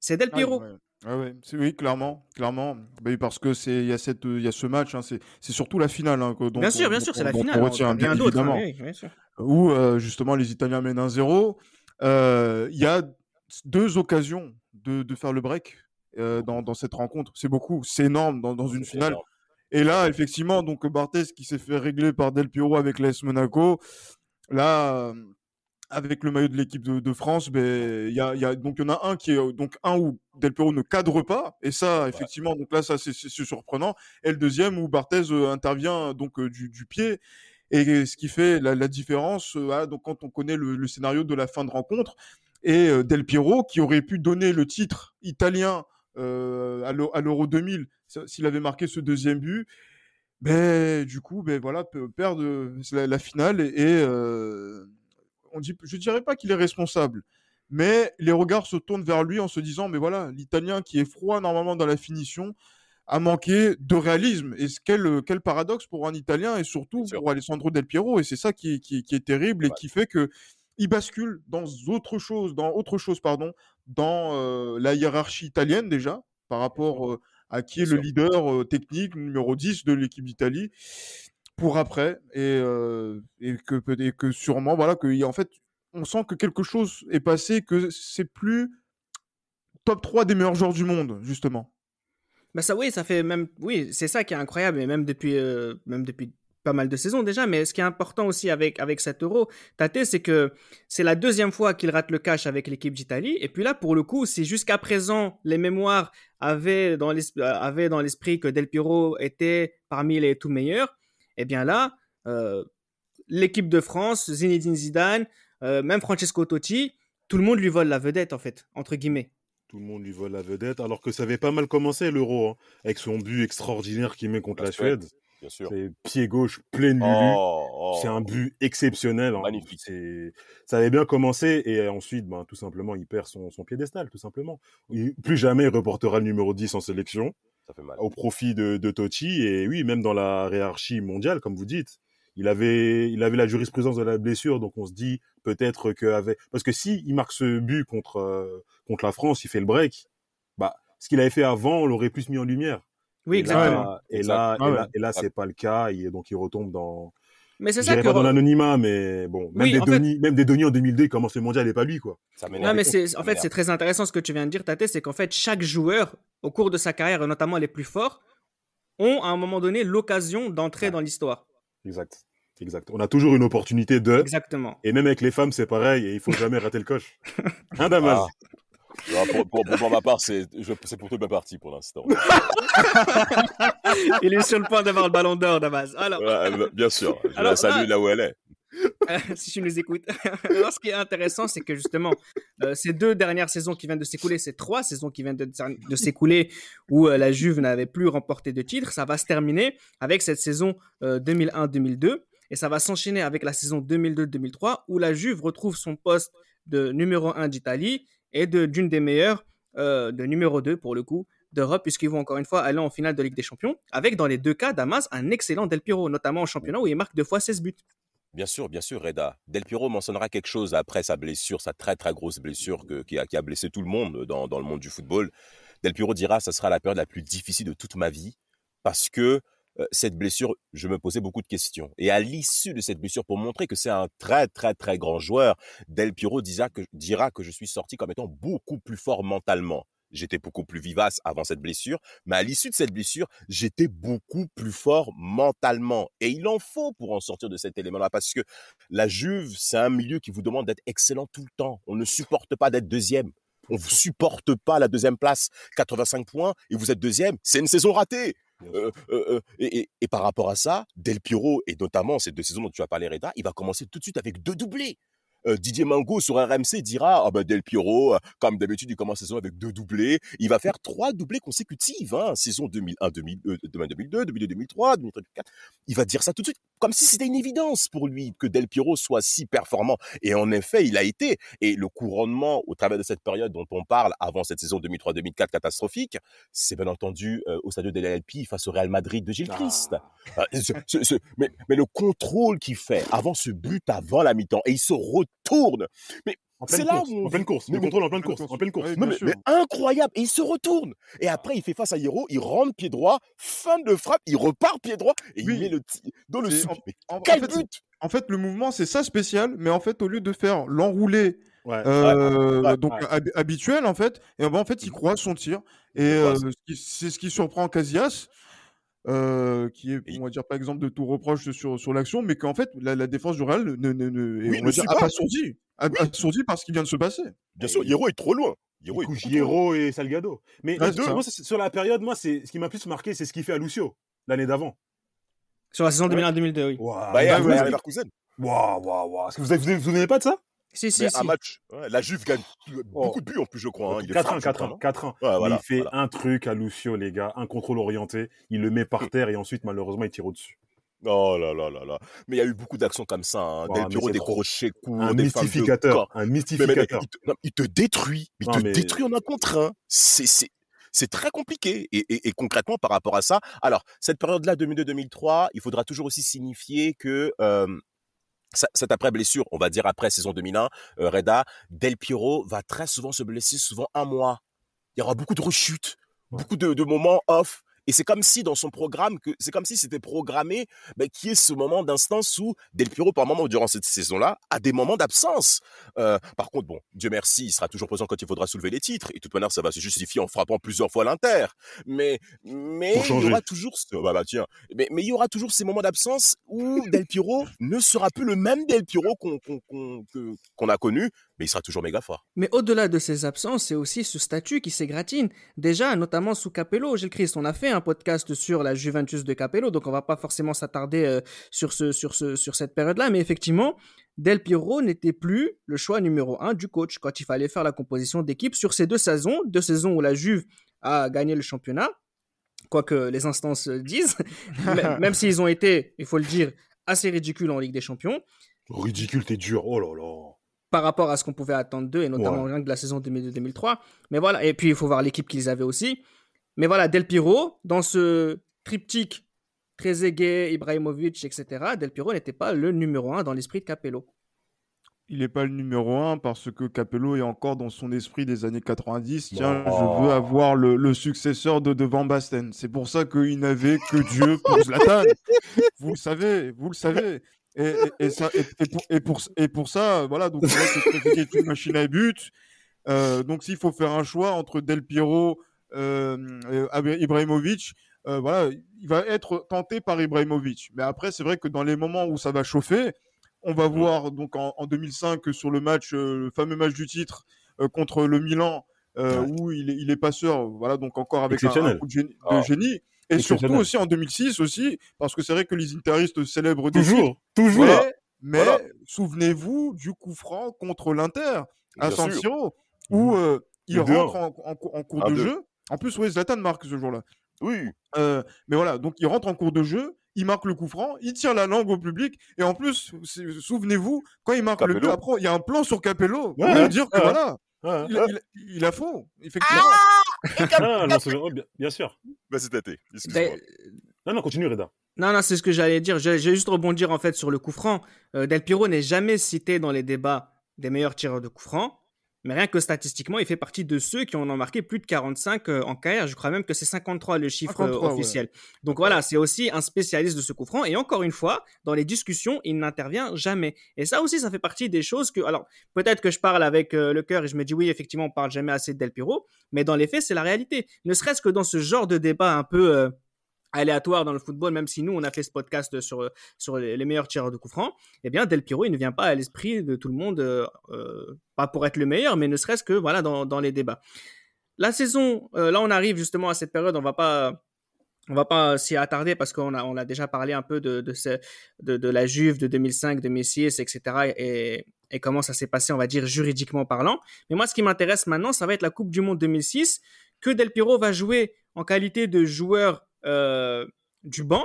c'est Del Piero. ouais. Ah ouais, oui, clairement, clairement. Bah parce que c'est il y a cette il y a ce match, hein, c'est c'est surtout la finale hein, que- dont bien sûr, on- bien dont sûr, c'est on- la finale. On retient bien hein, évidemment. oui, bien sûr. où euh, justement les Italiens mènent 1-0. Euh, Il y a deux occasions de, de faire le break euh, dans, dans cette rencontre. C'est beaucoup, c'est énorme dans, dans une finale. énorme. Et là, effectivement, donc Barthez qui s'est fait régler par Del Piero avec l'AS Monaco. là, avec le maillot de l'équipe de, France, ben, il y a, donc il y en a un qui est donc un où Del Piero ne cadre pas, et ça, effectivement, donc là, ça c'est surprenant. Et le deuxième où Barthez intervient donc du, pied. Et ce qui fait la, différence, donc quand on connaît le, scénario de la fin de rencontre, et Del Piero qui aurait pu donner le titre italien à l'Euro 2000 s'il avait marqué ce deuxième but, ben du coup, ben voilà, perdre la, finale et, on dit, je dirais pas qu'il est responsable, mais les regards se tournent vers lui en se disant, mais voilà, l'Italien qui est froid normalement dans la finition a manqué de réalisme. Et quel, quel paradoxe pour un Italien et surtout pour Alessandro Del Piero. Et c'est ça qui, est terrible et qui fait que il bascule dans autre chose, dans autre chose, pardon, dans euh, la hiérarchie italienne déjà, par rapport euh, à qui est le leader euh, technique numéro 10 de l'équipe d'Italie pour après et, et que et que sûrement voilà que en fait on sent que quelque chose est passé que c'est plus top 3 des meilleurs joueurs du monde justement. Bah ça oui, ça fait même oui, c'est ça qui est incroyable et même depuis même depuis pas mal de saisons déjà, mais ce qui est important aussi avec, avec cet euro, Tate, c'est que c'est la deuxième fois qu'il rate le cash avec l'équipe d'Italie. Et puis là, pour le coup, si jusqu'à présent, les mémoires avaient dans l'esprit que Del Piero était parmi les tout meilleurs, eh bien là, euh, l'équipe de France, Zinedine Zidane, euh, même Francesco Totti, tout le monde lui vole la vedette, en fait, entre guillemets. Tout le monde lui vole la vedette, alors que ça avait pas mal commencé l'euro, hein, avec son but extraordinaire qu'il met contre la, Suède. C'est pied gauche plein de oh, oh. C'est un but exceptionnel. Hein. Magnifique. Ça avait bien commencé et ensuite, ben, tout simplement, il perd son, son piédestal, tout simplement. plus jamais il reportera le numéro 10 en sélection. Ça fait mal. Au profit de, de Totti. Et oui, même dans la hiérarchie mondiale, comme vous dites, il avait, il avait la jurisprudence de la blessure, donc on se dit peut-être que parce que si il marque ce but contre euh, contre la France, il fait le break, bah ce qu'il avait fait avant, on l'aurait plus mis en lumière. Oui, exactement. et, là, et là, et là, c'est pas le cas. Et donc, il retombe dans. Mais c'est ça que... pas dans l'anonymat, mais bon, même, des Denis, même des Denis en 2002, il commence le mondial et pas lui, quoi. non, mais c'est, en fait, c'est très intéressant ce que tu viens de dire, Tate, c'est qu'en fait, chaque joueur, au cours de sa carrière, notamment les plus forts, ont à un moment donné l'occasion d'entrer dans l'histoire. Exact. Exact. On a toujours une opportunité de. Exactement. Et même avec les femmes, c'est pareil, et il faut jamais rater le coche. Hein, Damas ah. Pour, pour, ma part, c'est plutôt ma partie pour l'instant. Il est sur le point d'avoir le ballon d'or, Damas. Alors... bien sûr, je la salue là, où elle est. si tu nous écoutes. Alors, ce qui est intéressant, c'est que justement, euh, ces deux dernières saisons qui viennent de s'écouler, ces trois saisons qui viennent de, de s'écouler où euh, la Juve n'avait plus remporté de titre, ça va se terminer avec cette saison 2001-2002 euh, et ça va s'enchaîner avec la saison 2002-2003 où la Juve retrouve son poste de numéro 1 d'Italie et d'une des meilleures, euh, de numéro 2 pour le coup, d'Europe, puisqu'ils vont encore une fois aller en finale de Ligue des Champions, avec dans les deux cas, Damas, un excellent Del Piro, notamment en championnat où il marque deux fois 16 buts. Bien sûr, bien sûr, Reda. Del Piro mentionnera quelque chose après sa blessure, sa très très grosse blessure qui, a, blessé tout le monde dans, dans le monde du football. Del Piro dira, ça sera la période la plus difficile de toute ma vie parce que cette blessure, je me posais beaucoup de questions. Et à l'issue de cette blessure, pour montrer que c'est un très, très, très grand joueur, Del Piro dira que, dira que je suis sorti comme étant beaucoup plus fort mentalement. J'étais beaucoup plus vivace avant cette blessure, mais à l'issue de cette blessure, j'étais beaucoup plus fort mentalement. Et il en faut pour en sortir de cet élément-là, parce que la Juve, c'est un milieu qui vous demande d'être excellent tout le temps. On ne supporte pas d'être deuxième. On ne supporte pas la deuxième place, 85 points, et vous êtes deuxième. C'est une saison ratée. Euh, euh, euh, et, et, par rapport à ça, Del Piro, et notamment ces deux saisons dont tu as parlé, Reda, il va commencer tout de suite avec deux doublés. Euh, Didier Mango sur RMC dira ah ben Del Piero, euh, comme d'habitude, il commence la saison avec deux doublés. Il va faire trois doublés consécutives, hein, saison 2001, 2002, 2002, 2003, 2004. Il va dire ça tout de suite, comme si c'était une évidence pour lui que Del Piero soit si performant. Et en effet, il a été. Et le couronnement au travers de cette période dont on parle avant cette saison 2003-2004 catastrophique, c'est bien entendu euh, au stade de l'LP face au Real Madrid de Gilles ah. Christ. mais, mais le contrôle qu'il fait avant ce but, avant la mi-temps, et il se retrouve Mais c'est là où en pleine course, le contrôle en pleine course, en pleine course. mais, incroyable. Et il se retourne. Et après, il fait face à Hiro, il rentre pied droit, fin de frappe, il repart pied droit et il met le dans le En, quel fait, but En fait, le mouvement, c'est ça spécial, mais en fait, au lieu de faire l'enroulé euh, donc habituel en fait, et ben, en fait, il croise son tir. Et euh, c'est ce qui surprend Casillas. Euh, qui est, on va dire, par exemple, de tout reproche sur, sur l'action, mais qu'en fait, la, la défense du Real ne, ne, ne- est, Oui, on ne va dire, pas. assourdie. A- Assourdie par ce qui vient de se passer. Bien sûr, Hiro est trop loin. Hiro est trop loin. Et Salgado. Mais deux, moi, sur la période, moi, c'est ce qui m'a plus marqué, c'est ce qu'il fait à Lucio l'année d'avant. Sur la saison 2001-2002, oui. Waouh, Bayern, Bayern ouais. Leverkusen. waouh, waouh, waouh. Vous vous vous souvenez pas de ça? Si, si, Mais si. un match. ouais, la Juve gagne beaucoup de buts en plus, je crois. hein. Il est 4 fort, ans, je 4 crois, ans, non 4 ans. Il fait voilà. un truc à Lucio, les gars, un contrôle orienté, il le met par terre et ensuite, malheureusement, il tire au-dessus. Oh là là là là. Mais il y a eu beaucoup d'actions comme ça. Hein. Ouais, Del c'est des crochets courts, Un des femmes de mystificateur, un Mais, mais- mais mystificateur. il, te, non, il te détruit. Il Non, te mais- détruit en un contre un. C'est, c'est, c'est très compliqué. Et, et- et concrètement, par rapport à ça, alors, cette période-là, 2002-2003, il faudra toujours aussi signifier que euh, cette après-blessure, on va dire après saison 2001, euh, Reda, Del Piero va très souvent se blesser, souvent un mois. Il y aura beaucoup de rechutes, Ouais. beaucoup de, de moments off. Et c'est comme si dans son programme, que c'est comme si c'était programmé qu'il y ait ce moment d'instance où Del Piero, par moment durant cette saison-là, a des moments d'absence. Euh, par contre, bon, Dieu merci, il sera toujours présent quand il faudra soulever les titres. Et de toute manière, ça va se justifier en frappant plusieurs fois l'Inter. Mais, mais il y aura toujours, ce- bah, bah, tiens, mais, mais il y aura toujours ces moments d'absence où Del Piero ne sera plus le même Del Piero qu'on qu'on qu'on- que- qu'on a connu, mais il sera toujours méga fort. Mais au-delà de ses absences, c'est aussi ce statut qui s'égratine. Déjà, notamment sous Capello, Gilles Christ, on a fait un podcast sur la Juventus de Capello, donc on va pas forcément s'attarder euh, sur, ce, sur, ce, sur cette période-là, mais effectivement, Del Piero n'était plus le choix numéro un du coach quand il fallait faire la composition d'équipe sur ces deux saisons, deux saisons où la Juve a gagné le championnat, quoique les instances disent, même même s'ils ont été, il faut le dire, assez ridicules en Ligue des Champions Ridicule, t'es dur. Oh là là. Par rapport à ce qu'on pouvait attendre d'eux, et notamment Ouais. rien que de la saison 2002-2003. Mais voilà, et puis il faut voir l'équipe qu'ils avaient aussi. Mais voilà, Del Piro, dans ce triptyque Trezeguet, Ibrahimovic, etc., Del Piro n'était pas le numéro un dans l'esprit de Capello. Il n'est pas le numéro un parce que Capello est encore dans son esprit des années 90. Tiens, Non. je veux avoir le, le successeur de, de Van Basten. C'est pour ça qu'il n'avait que Dieu pour Zlatan. vous le savez, vous le savez. Et, et- et ça, et, pour, et, pour, et pour ça, voilà, donc c'est une machine à but. Euh, donc s'il faut faire un choix entre Del Piero euh, et Ibrahimovic, euh, voilà, il va être tenté par Ibrahimovic. Mais après, c'est vrai que dans les moments où ça va chauffer, on va voir donc en, en 2005 sur le match, euh, le fameux match du titre euh, contre le Milan, euh, Ouais. où il est, il est passeur, voilà, donc encore avec un, coup de génie. de Ah. génie. Et surtout aussi en 2006 aussi, parce que c'est vrai que les interistes célèbrent des titres, Toujours, toujours. mais, mais Voilà. souvenez-vous du coup franc contre l'Inter à San. Siro, où euh, il rentre en, en cou- en cours de deux. jeu. En plus, oui, Zlatan marque ce jour-là. Oui, Euh, mais voilà, donc il rentre en cours de jeu, il marque le coup franc, il tire la langue au public, et en plus, souvenez-vous, quand il marque le but, après, il y a un plan sur Capello pour Ouais, dire que ouais. voilà, Ouais. il, il- il a faux, effectivement. Ah, non, oh, bien, bien sûr. vas-y, Tate, excuse-moi. Ben, Non, non, continue, Reda. Non, non, c'est ce que j'allais dire. Je, je vais juste rebondir en fait sur le coup franc. Euh, Del Piro n'est jamais cité dans les débats des meilleurs tireurs de coup franc. Mais rien que statistiquement, il fait partie de ceux qui en ont marqué plus de 45 euh, en carrière. Je crois même que c'est 53 le chiffre euh, 53, ouais. officiel. Donc voilà, c'est aussi un spécialiste de ce coup franc. Et encore une fois, dans les discussions, il n'intervient jamais. Et ça aussi, ça fait partie des choses que. Alors, peut-être que je parle avec euh, le cœur et je me dis oui, effectivement, on parle jamais assez de Del Piro. Mais dans les faits, c'est la réalité. Ne serait-ce que dans ce genre de débat un peu. euh, aléatoire dans le football, même si nous, on a fait ce podcast sur, sur les meilleurs tireurs de coups francs, eh bien, Del Piro, il ne vient pas à l'esprit de tout le monde, euh, euh, pas pour être le meilleur, mais ne serait-ce que voilà, dans, dans les débats. La saison, euh, là, on arrive justement à cette période, on va pas. On va pas s'y attarder parce qu'on a, on a déjà parlé un peu de, de, de, de la Juve de 2005, 2006, etc. Et, et comment ça s'est passé, on va dire, juridiquement parlant. Mais moi, ce qui m'intéresse maintenant, ça va être la Coupe du Monde 2006, que Del Piro va jouer en qualité de joueur euh, du banc.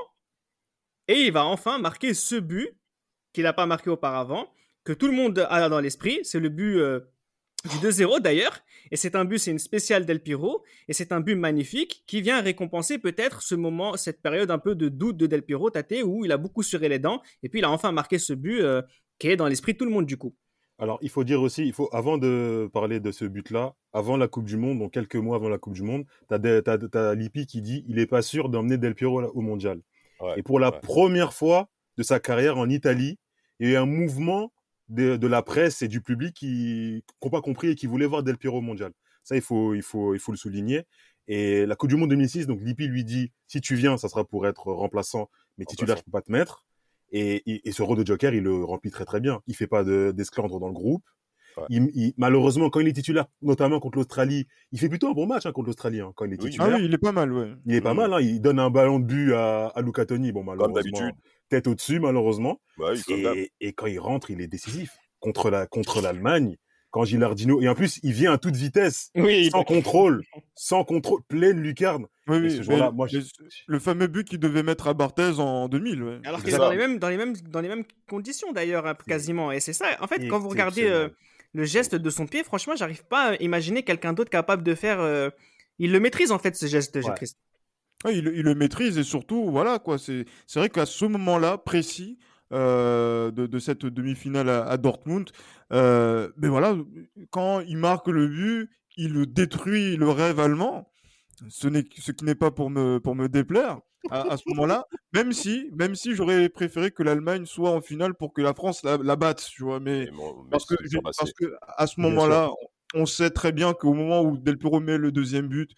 Et il va enfin marquer ce but qu'il n'a pas marqué auparavant, que tout le monde a dans l'esprit. C'est le but euh, du 2-0 d'ailleurs. Et c'est un but, c'est une spéciale Del Piro. Et c'est un but magnifique qui vient récompenser peut-être ce moment, cette période un peu de doute de Del Piro, Tate, où il a beaucoup serré les dents. Et puis il a enfin marqué ce but euh, qui est dans l'esprit de tout le monde du coup. Alors, il faut dire aussi, il faut, avant de parler de ce but-là, avant la Coupe du Monde, donc quelques mois avant la Coupe du Monde, t'as, t'as Lippi qui dit il est pas sûr d'emmener Del Piero au mondial. Ouais, Et pour la ouais. première fois de sa carrière en Italie, il y a eu un mouvement de, de la presse et du public qui n'ont pas compris et qui voulaient voir Del Piero au mondial. Ça, il faut, il faut, il faut le souligner. Et la Coupe du Monde 2006, donc Lippi lui dit, si tu viens, ça sera pour être remplaçant, mais titulaire, je peux pas te mettre. Et, et, et, ce rôle de Joker, il le remplit très très bien. Il fait pas d'esclandre dans le groupe. Ouais. Il, il, malheureusement, quand il est titulaire, notamment contre l'Australie, il fait plutôt un bon match hein, contre l'Australie. Hein, quand il est titulaire, Ah oui, il est pas mal, ouais. il est pas mal. Hein, il donne un ballon de but à, à Luca Toni. Bon, Comme malheureusement, d'habitude. tête au-dessus, malheureusement. Bah oui, comme d'hab. Et, et quand il rentre, il est décisif contre la contre l'Allemagne. Quand Gilardino et en plus, il vient à toute vitesse, Oui, sans contrôle, sans contrôle, pleine lucarne. Oui, Et oui. ce mais jour-là, moi, je- le, fameux but qu'il devait mettre à Barthez en 2000, ouais. Alors qu'il est dans les mêmes, dans les mêmes, dans les mêmes conditions d'ailleurs, hein, quasiment. Et c'est ça. En fait, quand vous regardez euh, le geste de son pied, franchement, j'arrive pas à imaginer quelqu'un d'autre capable de faire. euh, Il le maîtrise en fait ce geste, Ouais. Christ. Il, il le maîtrise et surtout, voilà quoi. C'est c'est vrai qu'à ce moment-là précis euh, de, de cette demi-finale à, à Dortmund, euh, mais voilà, quand il marque le but, il détruit le rêve allemand. Ce, n'est ce qui n'est pas pour me, pour me déplaire à, à ce moment-là, même si, même si j'aurais préféré que l'Allemagne soit en finale pour que la France la, la batte, tu vois. Mais Mais bon, mais parce que, parce que à ce moment-là, on sait très bien qu'au moment où Del Piero met le deuxième but,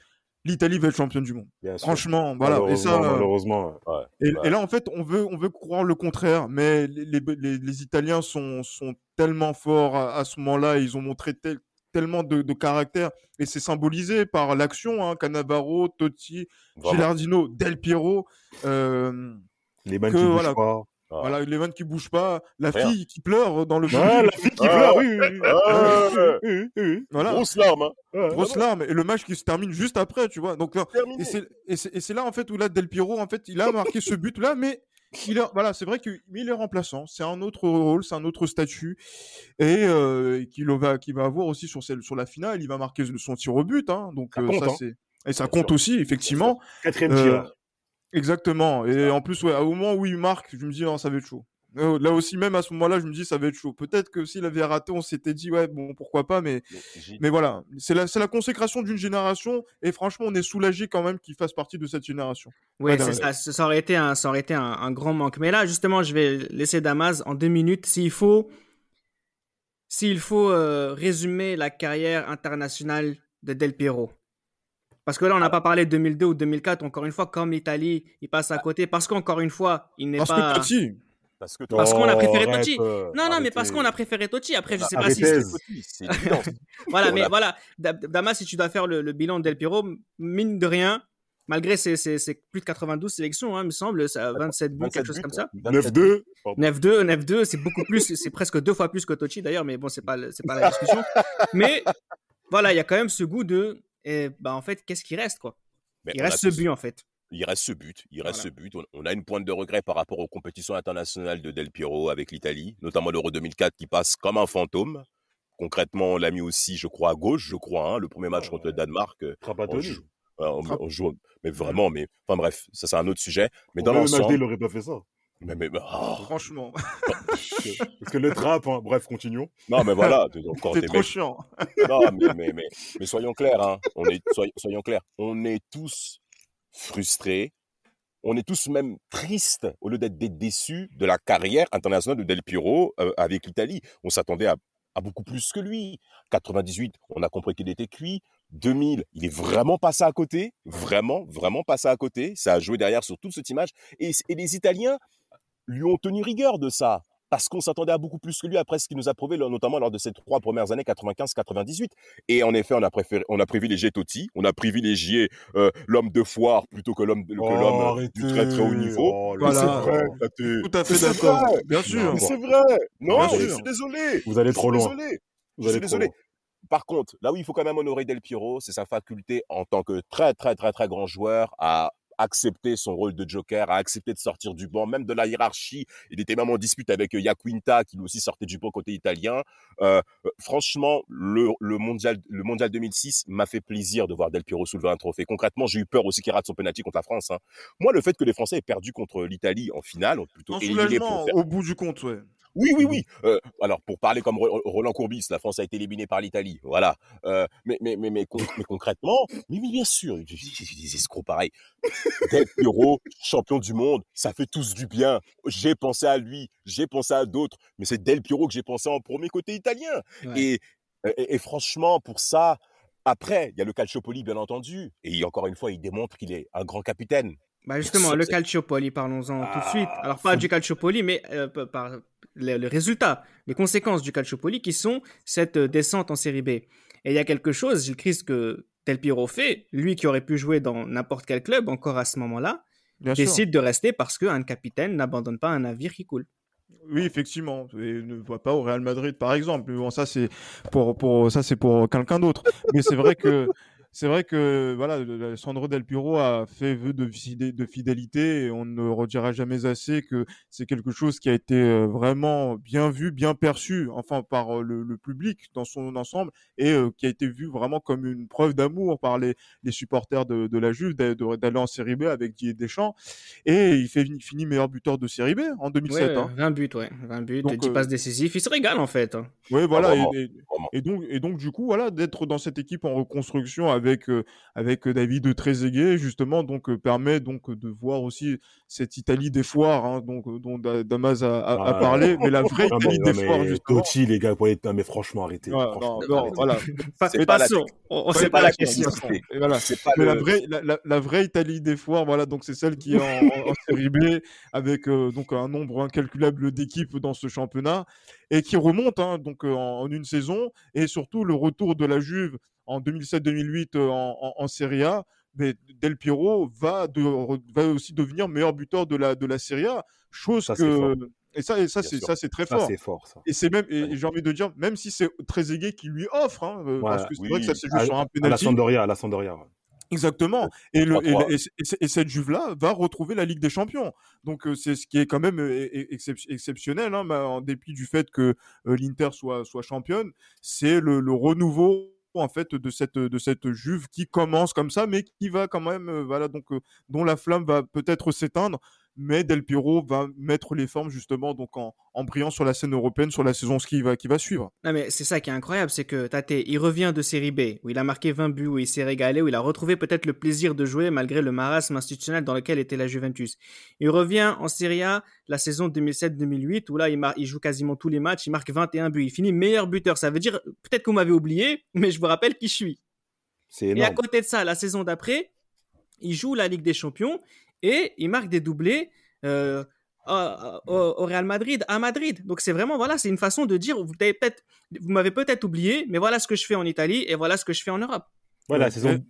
l'Italie va être championne du monde. Bien sûr. Franchement, voilà. Et ça, Malheureusement, euh, ouais, et, ouais. et là, en fait, on veut, on veut croire le contraire, mais les, les, les- les Italiens sont, sont tellement forts à, à ce moment-là, ils ont montré tel- tellement de, de caractère, et c'est symbolisé par l'action, hein, Cannavaro, Totti. Gilardino, Del Piero, euh, les que voilà. Ah. voilà, les vannes qui bougent pas, la Rien. fille qui pleure dans le Ouais, but, la fille qui Ah. pleure, oui, oui, oui. Ah. Voilà, Grosse larme, hein. Grosse larme, et le match qui se termine juste après, tu vois. Donc, Terminé. Et c'est- là en fait où là Del Piero en fait il a marqué ce but là mais il est, voilà c'est vrai qu'il est remplaçant c'est un autre rôle c'est un autre statut et euh, qu'il va qu'il va avoir aussi sur celle sur la finale il va marquer son tir au but hein, donc Ça euh, compte, ça hein. c'est et ça compte aussi effectivement Quatrième Euh, tireur. Exactement et en plus ouais, au moment où il marque je me dis non ça va être chaud là aussi même à ce moment là je me dis ça va être chaud peut-être que s'il avait raté on s'était dit ouais bon pourquoi pas mais Mais voilà, c'est la, la consécration d'une génération et franchement, on est soulagé quand même qu'il fasse partie de cette génération. Ouais, c'est ça. Ça aurait été un, ça aurait été un, un grand manque. Mais là, justement, je vais laisser Damas en deux minutes. S'il faut, s'il faut euh, résumer la carrière internationale de Del Piero. Parce que là, on n'a pas parlé de 2002 ou 2004. Encore une fois, comme l'Italie, il passe à côté. Parce qu'encore une fois, il n'est Parce pas. que Totti, Parce que parce qu'on a préféré arrête, Totti. euh, Non, non, mais parce qu'on a préféré Totti. Après, je sais pas si. Arrêtez. c'est-. Voilà, mais voilà. Da- Damas, si tu dois faire le, le bilan de Del Piero, mine de rien, malgré ses, ses- ses plus de 92 sélections, hein, il me semble, ça, 27 buts, 27 quelque chose buts, comme ça. ouais. 27 9-2. 9-2, 9-2, c'est beaucoup plus, c'est presque deux fois plus que Tochi d'ailleurs, mais bon, c'est pas, c'est pas la discussion. mais voilà, il y a quand même ce goût de, eh, bah en fait, qu'est-ce qui reste quoi? Mais Il reste ce but en fait. Il reste ce but, il reste Voilà. ce but. On, on a une pointe de regret par rapport aux compétitions internationales de Del Piero avec l'Italie, notamment l'Euro 2004 qui passe comme un fantôme. Concrètement, on l'a mis aussi, je crois, à gauche, je crois, hein, le premier match contre le Danemark. euh, on voilà, on, joue- mais vraiment, mais enfin bref, ça c'est un autre sujet. Mais dans l'ensemble, il aurait pas fait ça. Mais, mais- oh, franchement, Parce que le trap, hein, bref, continuons. non mais voilà, t'es encore c'est des trop mecs chiant. Non, mais, mais, mais, mais soyons clairs, hein. on est, soy- soyons clairs, on est tous frustrés, on est tous même tristes au lieu d'être des déçus de la carrière internationale de Del Piero euh, avec l'Italie. On s'attendait à, à beaucoup plus que lui. 98, on a compris qu'il était cuit. 2000, il est vraiment passé à côté, vraiment, vraiment passé à côté. Ça a joué derrière sur toute cette image. Et, et les Italiens lui ont tenu rigueur de ça. Parce qu'on s'attendait à beaucoup plus que lui après ce qu'il nous a prouvé, notamment lors de ces trois premières années 95-98. Et en effet, on a préféré, on a privilégié Totti, on a privilégié euh, l'homme de foire plutôt que l'homme Oh, l'homme du très très haut niveau. Oh, c'est vrai. Tout à fait d'accord. Bien sûr. C'est vrai. Non, Bien je sûr. suis désolé. Vous allez Je trop suis loin. désolé. Vous Je allez suis trop désolé. loin. Par contre, là où il faut quand même honorer Del Piero, c'est sa faculté en tant que très très très très grand joueur à accepter son rôle de joker, à accepter de sortir du banc, même de la hiérarchie. Il était même en dispute avec euh, Iaquinta, qui lui aussi sortait du banc côté italien. Euh, euh, franchement, le, le mondial, le mondial 2006 m'a fait plaisir de voir Del Piero soulever un trophée. Concrètement, j'ai eu peur aussi qu'il rate son penalty contre la France. hein. Moi, le fait que les Français aient perdu contre l'Italie en finale, ont plutôt En éliminé pour faire au bout du compte, ouais. Oui, oui, oui. Euh, alors, pour parler comme Ro- Roland Courbis, la France a été éliminée par l'Italie. Voilà. Euh, mais, mais, mais, mais, con- mais concrètement, mais, oui, bien sûr, a des escrocs pareils. Del Piero, champion du monde, ça fait tous du bien. J'ai pensé à lui, j'ai pensé à d'autres, mais c'est Del Piero que j'ai pensé en premier côté italien. Ouais. Et, et, et franchement, pour ça, Après, il y a le Calciopoli, bien entendu. Et encore une fois, il démontre qu'il est un grand capitaine. Bah justement, le Calciopoli, parlons-en tout de suite. Ah, Alors pas du Calciopoli, mais euh, par le, le, résultat, les conséquences du Calciopoli qui sont cette euh, descente en série B. Et il y a quelque chose, Gilles Christ, que Del Piro fait, lui qui aurait pu jouer dans n'importe quel club encore à ce moment-là, décide sûr. de rester parce qu'un capitaine n'abandonne pas un navire qui coule. Oui, effectivement. Et ne voit pas au Real Madrid, par exemple. Bon, ça c'est pour, pour ça c'est pour quelqu'un d'autre. Mais c'est vrai que c'est vrai que voilà, Sandro Del Piro a fait vœu de, de fidélité et on ne redira jamais assez que c'est quelque chose qui a été vraiment bien vu, bien perçu, enfin par le, le public dans son ensemble et euh, qui a été vu vraiment comme une preuve d'amour par les, les supporters de, de la Juve d'aller en Série B avec Didier Deschamps et il fait il finit meilleur buteur de Série B en 2007. Ouais, hein. 20 buts, ouais, 20 buts, donc, 10 euh... passes décisives, il se régale en fait. Hein. Oui, voilà, ah, et, et, et, donc et donc du coup voilà d'être dans cette équipe en reconstruction avec euh, avec David Trezeguet justement donc permet donc de voir aussi cette Italie des foires hein, donc dont Damas a, a, a, parlé mais la vraie non, Italie mais, des non, foires mais justement. Totti les gars pour être... non, mais franchement arrêtez Ouais, franchement, non, non, arrêtez. voilà. C'est pas, on, on sait pas la question. Et voilà. pas mais le... la vraie la, la, la, vraie Italie des foires voilà donc c'est celle qui est en, en, en série B avec euh, donc un nombre incalculable d'équipes dans ce championnat et qui remonte hein, donc en, en, une saison. Et surtout le retour de la Juve en 2007-2008 euh, en, en, en Serie A mais Del Piero va, de, va aussi devenir meilleur buteur de la, de la Serie A, chose Ça, que et ça, et ça, c'est ça, c'est très fort. c'est fort, ça. Et c'est même, et j'ai envie de dire, même si c'est Trezeguet qui lui offre, hein, euh, parce que c'est oui. vrai que ça s'est joué sur un à la penalty. Sampdoria, à la Sampdoria. ouais. Exactement. Et, le, et, 3-3. et, et- et cette Juve-là va retrouver la Ligue des Champions. Donc euh, c'est ce qui est quand même excep- exceptionnel, hein, bah, en dépit du fait que l'Inter soit, soit championne. C'est le, le renouveau en fait de cette de cette Juve qui commence comme ça, mais qui va quand même, euh, voilà, donc euh, dont la flamme va peut-être s'éteindre. Mais Del Piero va mettre les formes justement donc en, en brillant sur la scène européenne sur la saison qui va qui va suivre. Non mais c'est ça qui est incroyable, c'est que Tate, il revient de série B, où il a marqué 20 buts, où il s'est régalé, où il a retrouvé peut-être le plaisir de jouer malgré le marasme institutionnel dans lequel était la Juventus. Il revient en Serie A la saison 2007-2008, où là il, mar- il joue quasiment tous les matchs, il marque 21 buts, il finit meilleur buteur. Ça veut dire, peut-être que vous m'avez oublié, mais je vous rappelle qui je suis. C'est Et à côté de ça, la saison d'après, il joue la Ligue des Champions et il marque des doublés euh, au, Real Madrid, à Madrid. Donc c'est vraiment, voilà, c'est une façon de dire, vous, avez peut-être- vous m'avez peut-être oublié, mais voilà ce que je fais en Italie et voilà ce que je fais en Europe. La Ouais. saison.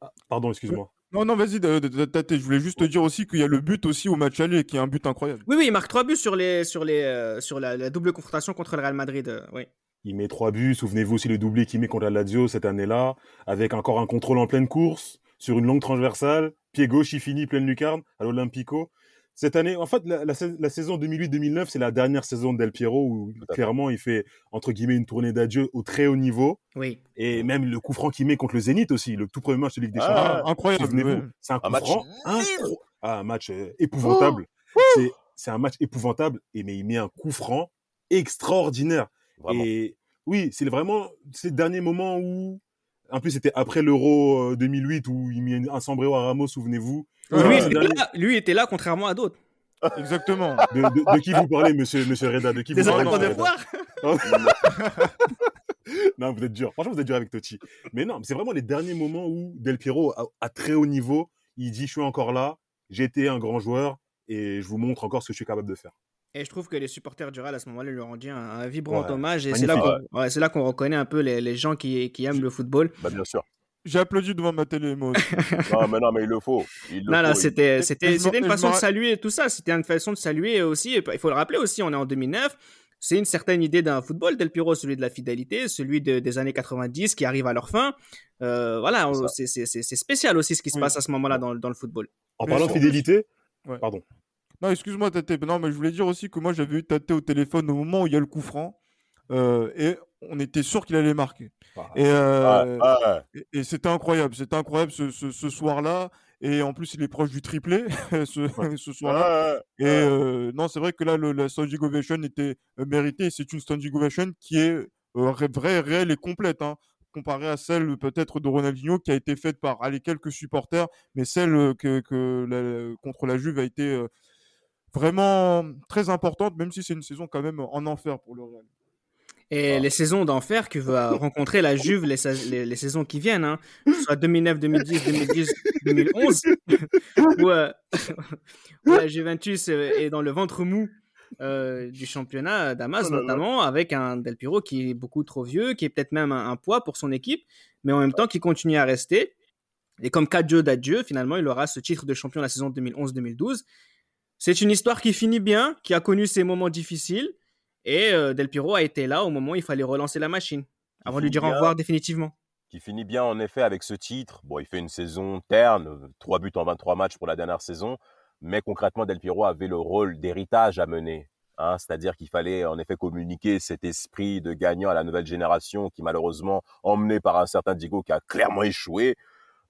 Ah, Pardon, excuse-moi. Non, non, vas-y, je voulais juste te dire aussi qu'il y a le but aussi au match aller, qui est un but incroyable. Oui, oui, il marque trois buts sur, les, sur, les, euh, sur la, la double confrontation contre le Real Madrid. euh, oui. Il met trois buts. Souvenez-vous aussi le doublé qu'il met contre la Lazio cette année-là, avec encore un contrôle en pleine course, sur une longue transversale. Pied gauche, il finit pleine lucarne à l'Olympico. Cette année, en fait, la, la sais- la saison 2008-2009, c'est la dernière saison de Del Piero où clairement il fait entre guillemets une tournée d'adieu au très haut niveau. Oui. Et même le coup franc qu'il met contre le Zénith aussi, le tout premier match de Ligue des Ah, Champions. Ah, incroyable. C'est un match franc ah, un match euh, épouvantable. C'est c'est un match épouvantable, et mais il met un coup franc extraordinaire. Vraiment. Et oui, c'est vraiment ces derniers moments où, en plus c'était après l'Euro euh, 2008 où il met un sombrero à Ramos, souvenez-vous. Lui, était dernier- là, lui était là, contrairement à d'autres. Exactement. De, de- de qui vous parlez, monsieur, monsieur Reda? De qui Des vous parlez, de foire. non, vous êtes dur. Franchement, vous êtes dur avec Totti. Mais non, c'est vraiment les derniers moments où Del Piero, à, à très haut niveau, il dit Je suis encore là, j'ai été un grand joueur et je vous montre encore ce que je suis capable de faire. Et je trouve que les supporters du Real à ce moment-là lui ont rendu un, un vibrant Ouais, hommage. Et c'est là qu'on ouais, c'est là qu'on reconnaît un peu les, les gens qui, qui aiment le football. Bah, bien sûr. J'ai applaudi devant ma télé, moi. aussi. Non, mais non, mais il le faut. Il le Non, faut. C'était une façon de saluer tout ça. C'était une façon de saluer aussi. Il faut le rappeler aussi, on est en 2009. C'est une certaine idée d'un football, Del Piro, celui de la fidélité, celui de- des années 90 qui arrive à leur fin. Euh, voilà, C'est spécial aussi ce qui se Oui. passe à ce moment-là dans, le- dans le football. En parlant de fidélité, Ouais. pardon. Non, excuse-moi, Tate. Non, mais je voulais dire aussi que moi, j'avais eu Tate au téléphone au moment où il y a le coup franc. euh, et on était sûr qu'il allait marquer. Ah, Et, euh, Ah, ah, et, et c'était incroyable. C'était incroyable ce, ce, ce soir-là. Et en plus, il est proche du triplé ce, ce soir-là. Et euh, non, c'est vrai que là, le, la standing ovation était euh, méritée. C'est une standing ovation qui est vraie, réelle et complète. Hein, comparée à celle peut-être de Ronaldinho qui a été faite par allez, quelques supporters, mais celle que, que la- contre la Juve a été vraiment très importante, même si c'est une saison quand même en enfer pour le Real. Et Ah. les saisons d'enfer que va rencontrer la Juve les, sa- les, les saisons qui viennent, hein, que ce soit 2009, 2010, 2010, 2011, où, euh, où la Juventus euh, est dans le ventre mou euh, du championnat Damas, Oh là là. notamment avec un Del Piro qui est beaucoup trop vieux, qui est peut-être même un, un poids pour son équipe, mais en même temps qui continue à rester. Et comme Cadjo d'adieu, finalement, il aura ce titre de champion la saison 2011-2012. C'est une histoire qui finit bien, qui a connu ses moments difficiles. Et euh, Del Piro a été là au moment où il fallait relancer la machine, avant de lui dire au revoir définitivement. qui finit bien en effet avec ce titre. Bon, il fait une saison terne, 3 buts en 23 matchs pour la dernière saison, mais concrètement, Del Piero avait le rôle d'héritage à mener. hein. C'est-à-dire qu'il fallait en effet communiquer cet esprit de gagnant à la nouvelle génération qui malheureusement, emmené par un certain Diego qui a clairement échoué.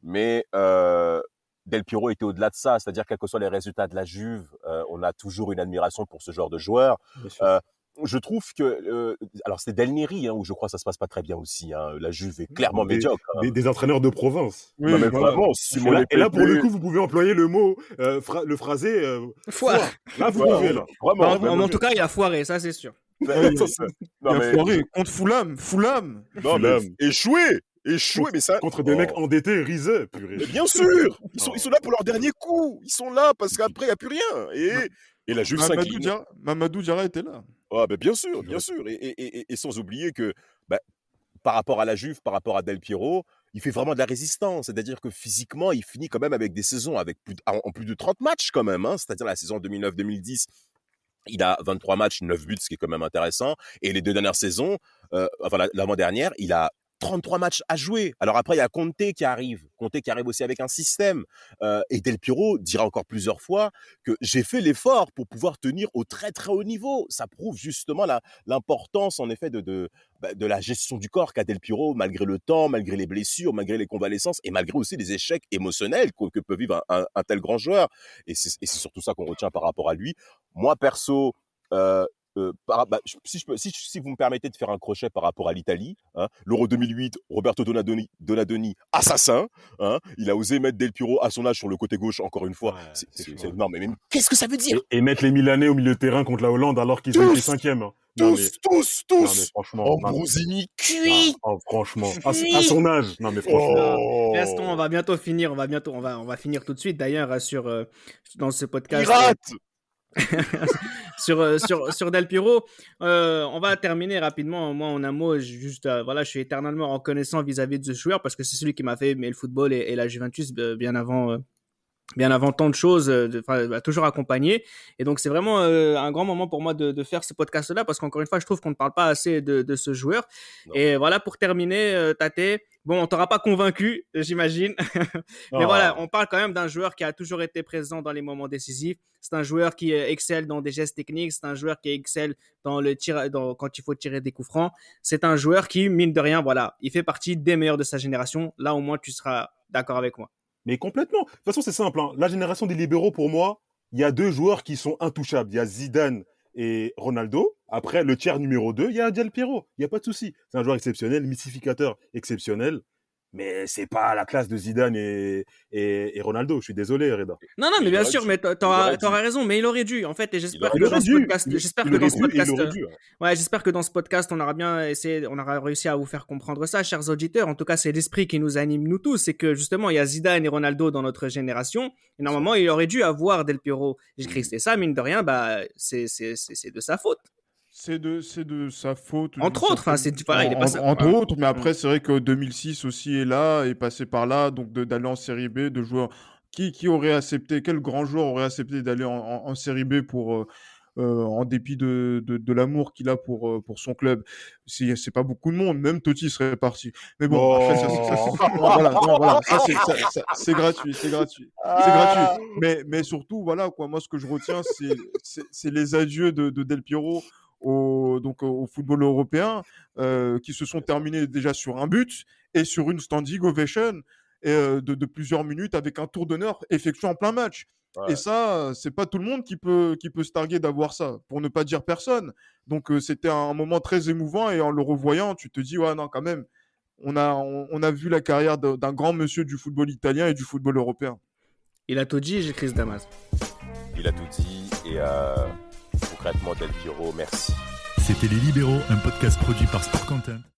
Mais euh, Del Piero était au-delà de ça, c'est-à-dire quels que soient les résultats de la Juve, euh, on a toujours une admiration pour ce genre de joueur. Euh, je trouve que, euh, alors c'est Del Neri hein, où je crois que ça se passe pas très bien aussi. hein. La Juve est clairement Des- médiocre. hein. Des, des entraîneurs de province. Oui, non mais voilà. vraiment, Et là, et là, pour le coup, vous pouvez employer le mot, euh, fra- le phrasé. euh, Foire. foire. Là, vous Voilà. pouvez, là. vraiment, Bah, en, vraiment. en tout cas, il a foiré, ça c'est sûr. Non, Il a mais- foiré contre Fulham. Fulham. Non, mais Fulham. échoué Mais ça. Contre des Oh. mecs endettés, risés, purée. Mais bien sûr ils sont, Oh. ils sont là pour leur dernier coup Ils sont là parce qu'après, il n'y a plus rien Et, et la Juve Mamadou. Diarra, Mamadou Diarra était là. Ah, ben, bien sûr, bien sûr. Et, et- et- et sans oublier que bah, par rapport à la Juve, par rapport à Del Piero, il fait vraiment de la résistance. C'est-à-dire que physiquement, il finit quand même avec des saisons avec plus de- en plus de 30 matchs quand même. hein. C'est-à-dire la saison 2009-2010. Il a 23 matchs, 9 buts, ce qui est quand même intéressant. Et les deux dernières saisons, euh, enfin la- l'avant-dernière, il a 33 matchs à jouer. Alors après, il y a Conte qui arrive. Conte qui arrive aussi avec un système. Euh, et Del Piero dira encore plusieurs fois que j'ai fait l'effort pour pouvoir tenir au très très haut niveau. Ça prouve justement l'importance en effet de, de, bah, de la gestion du corps qu'a Del Piero malgré le temps, malgré les blessures, malgré les convalescences et malgré aussi les échecs émotionnels que, peut vivre un, un- tel grand joueur. Et c'est, et c'est surtout ça qu'on retient par rapport à lui. Moi perso, euh, euh, par- bah, si, je peux- si, si vous me permettez de faire un crochet par rapport à l'Italie, hein, l'Euro 2008, Roberto Donadoni, Donadoni, assassin, hein, il a osé mettre Del Piero à son âge sur le côté gauche, encore une fois. Ouais, C'est- c'est c'est- chaud. c'est- non, mais, mais qu'est-ce que ça veut dire? Et, et mettre les Milanais au milieu de terrain contre la Hollande alors qu'ils ont Tous été cinquième. hein. Non, mais- Tous, tous, non, mais tous franchement. Mais- Brousini, cuit oh, franchement. À, à son âge. Non, mais franchement. Oh Restons, on va bientôt finir, on va bientôt, on va, on va finir tout de suite d'ailleurs euh, sur euh, dans ce podcast. Pirate sur, euh, sur, sur Del Piro. Euh, on va terminer rapidement. Moi, en un mot, juste, euh, voilà, je suis éternellement reconnaissant vis-à-vis de ce joueur parce que c'est celui qui m'a fait aimer le football et, et la Juventus euh, bien avant. bien avant tant de choses, de- enfin, m'a toujours accompagné. Et donc, c'est vraiment euh, un grand moment pour moi de, de faire ce podcast-là parce qu'encore une fois, je trouve qu'on ne parle pas assez de, de ce joueur. Non. Et voilà, pour terminer, euh, Tate, bon, on t'aura pas convaincu, j'imagine. Mais Ah. voilà, on parle quand même d'un joueur qui a toujours été présent dans les moments décisifs. C'est un joueur qui euh, excelle dans des gestes techniques. C'est un joueur qui excelle dans le tir, dans, quand il faut tirer des coups francs. C'est un joueur qui, mine de rien, voilà, il fait partie des meilleurs de sa génération. Là, au moins, tu seras d'accord avec moi. Mais complètement. De toute façon, c'est simple. hein. La génération des libéraux, pour moi, il y a deux joueurs qui sont intouchables. Il y a Zidane et Ronaldo. Après, le tiers numéro 2, il y a Del Piero. Il n'y a pas de souci. C'est un joueur exceptionnel, mystificateur exceptionnel. Mais c'est pas la classe de Zidane et, et, et Ronaldo. Je suis désolé, Reda. Non, non, mais Il bien sûr, dû. mais t'auras raison, mais il aurait dû, en fait, et j'espère que Il dans aurait ce dû. podcast, Il- j'espère il que dans ce podcast, aurait dû. Ouais, j'espère que dans ce podcast, on aura bien essayé, on aura réussi à vous faire comprendre ça, chers auditeurs. En tout cas, c'est l'esprit qui nous anime, nous tous. C'est que justement, il y a Zidane et Ronaldo dans notre génération. Et normalement, il aurait dû avoir Del Piero et Christ. Et ça, mine de rien, bah, c'est, c'est, c'est, c'est de sa faute. C'est de, c'est de sa faute. Entre autres, enfin, certaine- c'est- voilà, il est en- Entre autres, mais après, c'est vrai que 2006 aussi est là, est passé par là, donc de- d'aller en série B, de joueurs. Qui, qui aurait accepté, quel grand joueur aurait accepté d'aller en, en- en série B pour, euh, euh, en dépit de, de, de l'amour qu'il a pour, euh, pour son club? C'est c'est pas beaucoup de monde, même Totti serait parti. Mais bon, Oh. après, ça, ça, ça, non, voilà, non, voilà, ça, c'est- gratuit, c'est gratuit. C'est gratuit. Mais, mais surtout, voilà, quoi, moi, ce que je retiens, c'est- c'est c'est les adieux de, de Del Piero au, donc, au football européen, euh, qui se sont terminés déjà sur un but et sur une standing ovation et, euh, de, de plusieurs minutes avec un tour d'honneur effectué en plein match. Ouais. Et ça, c'est pas tout le monde qui peut, qui peut se targuer d'avoir ça, pour ne pas dire personne. Donc, euh, c'était un moment très émouvant et en le revoyant, tu te dis, ouais, non, quand même, on a, on, on a vu la carrière d'un grand monsieur du football italien et du football européen. Il a tout dit, j'ai Chris Damas. Il a tout dit et euh, concrètement Del merci. C'était Les Libéraux, un podcast produit par Sport Content.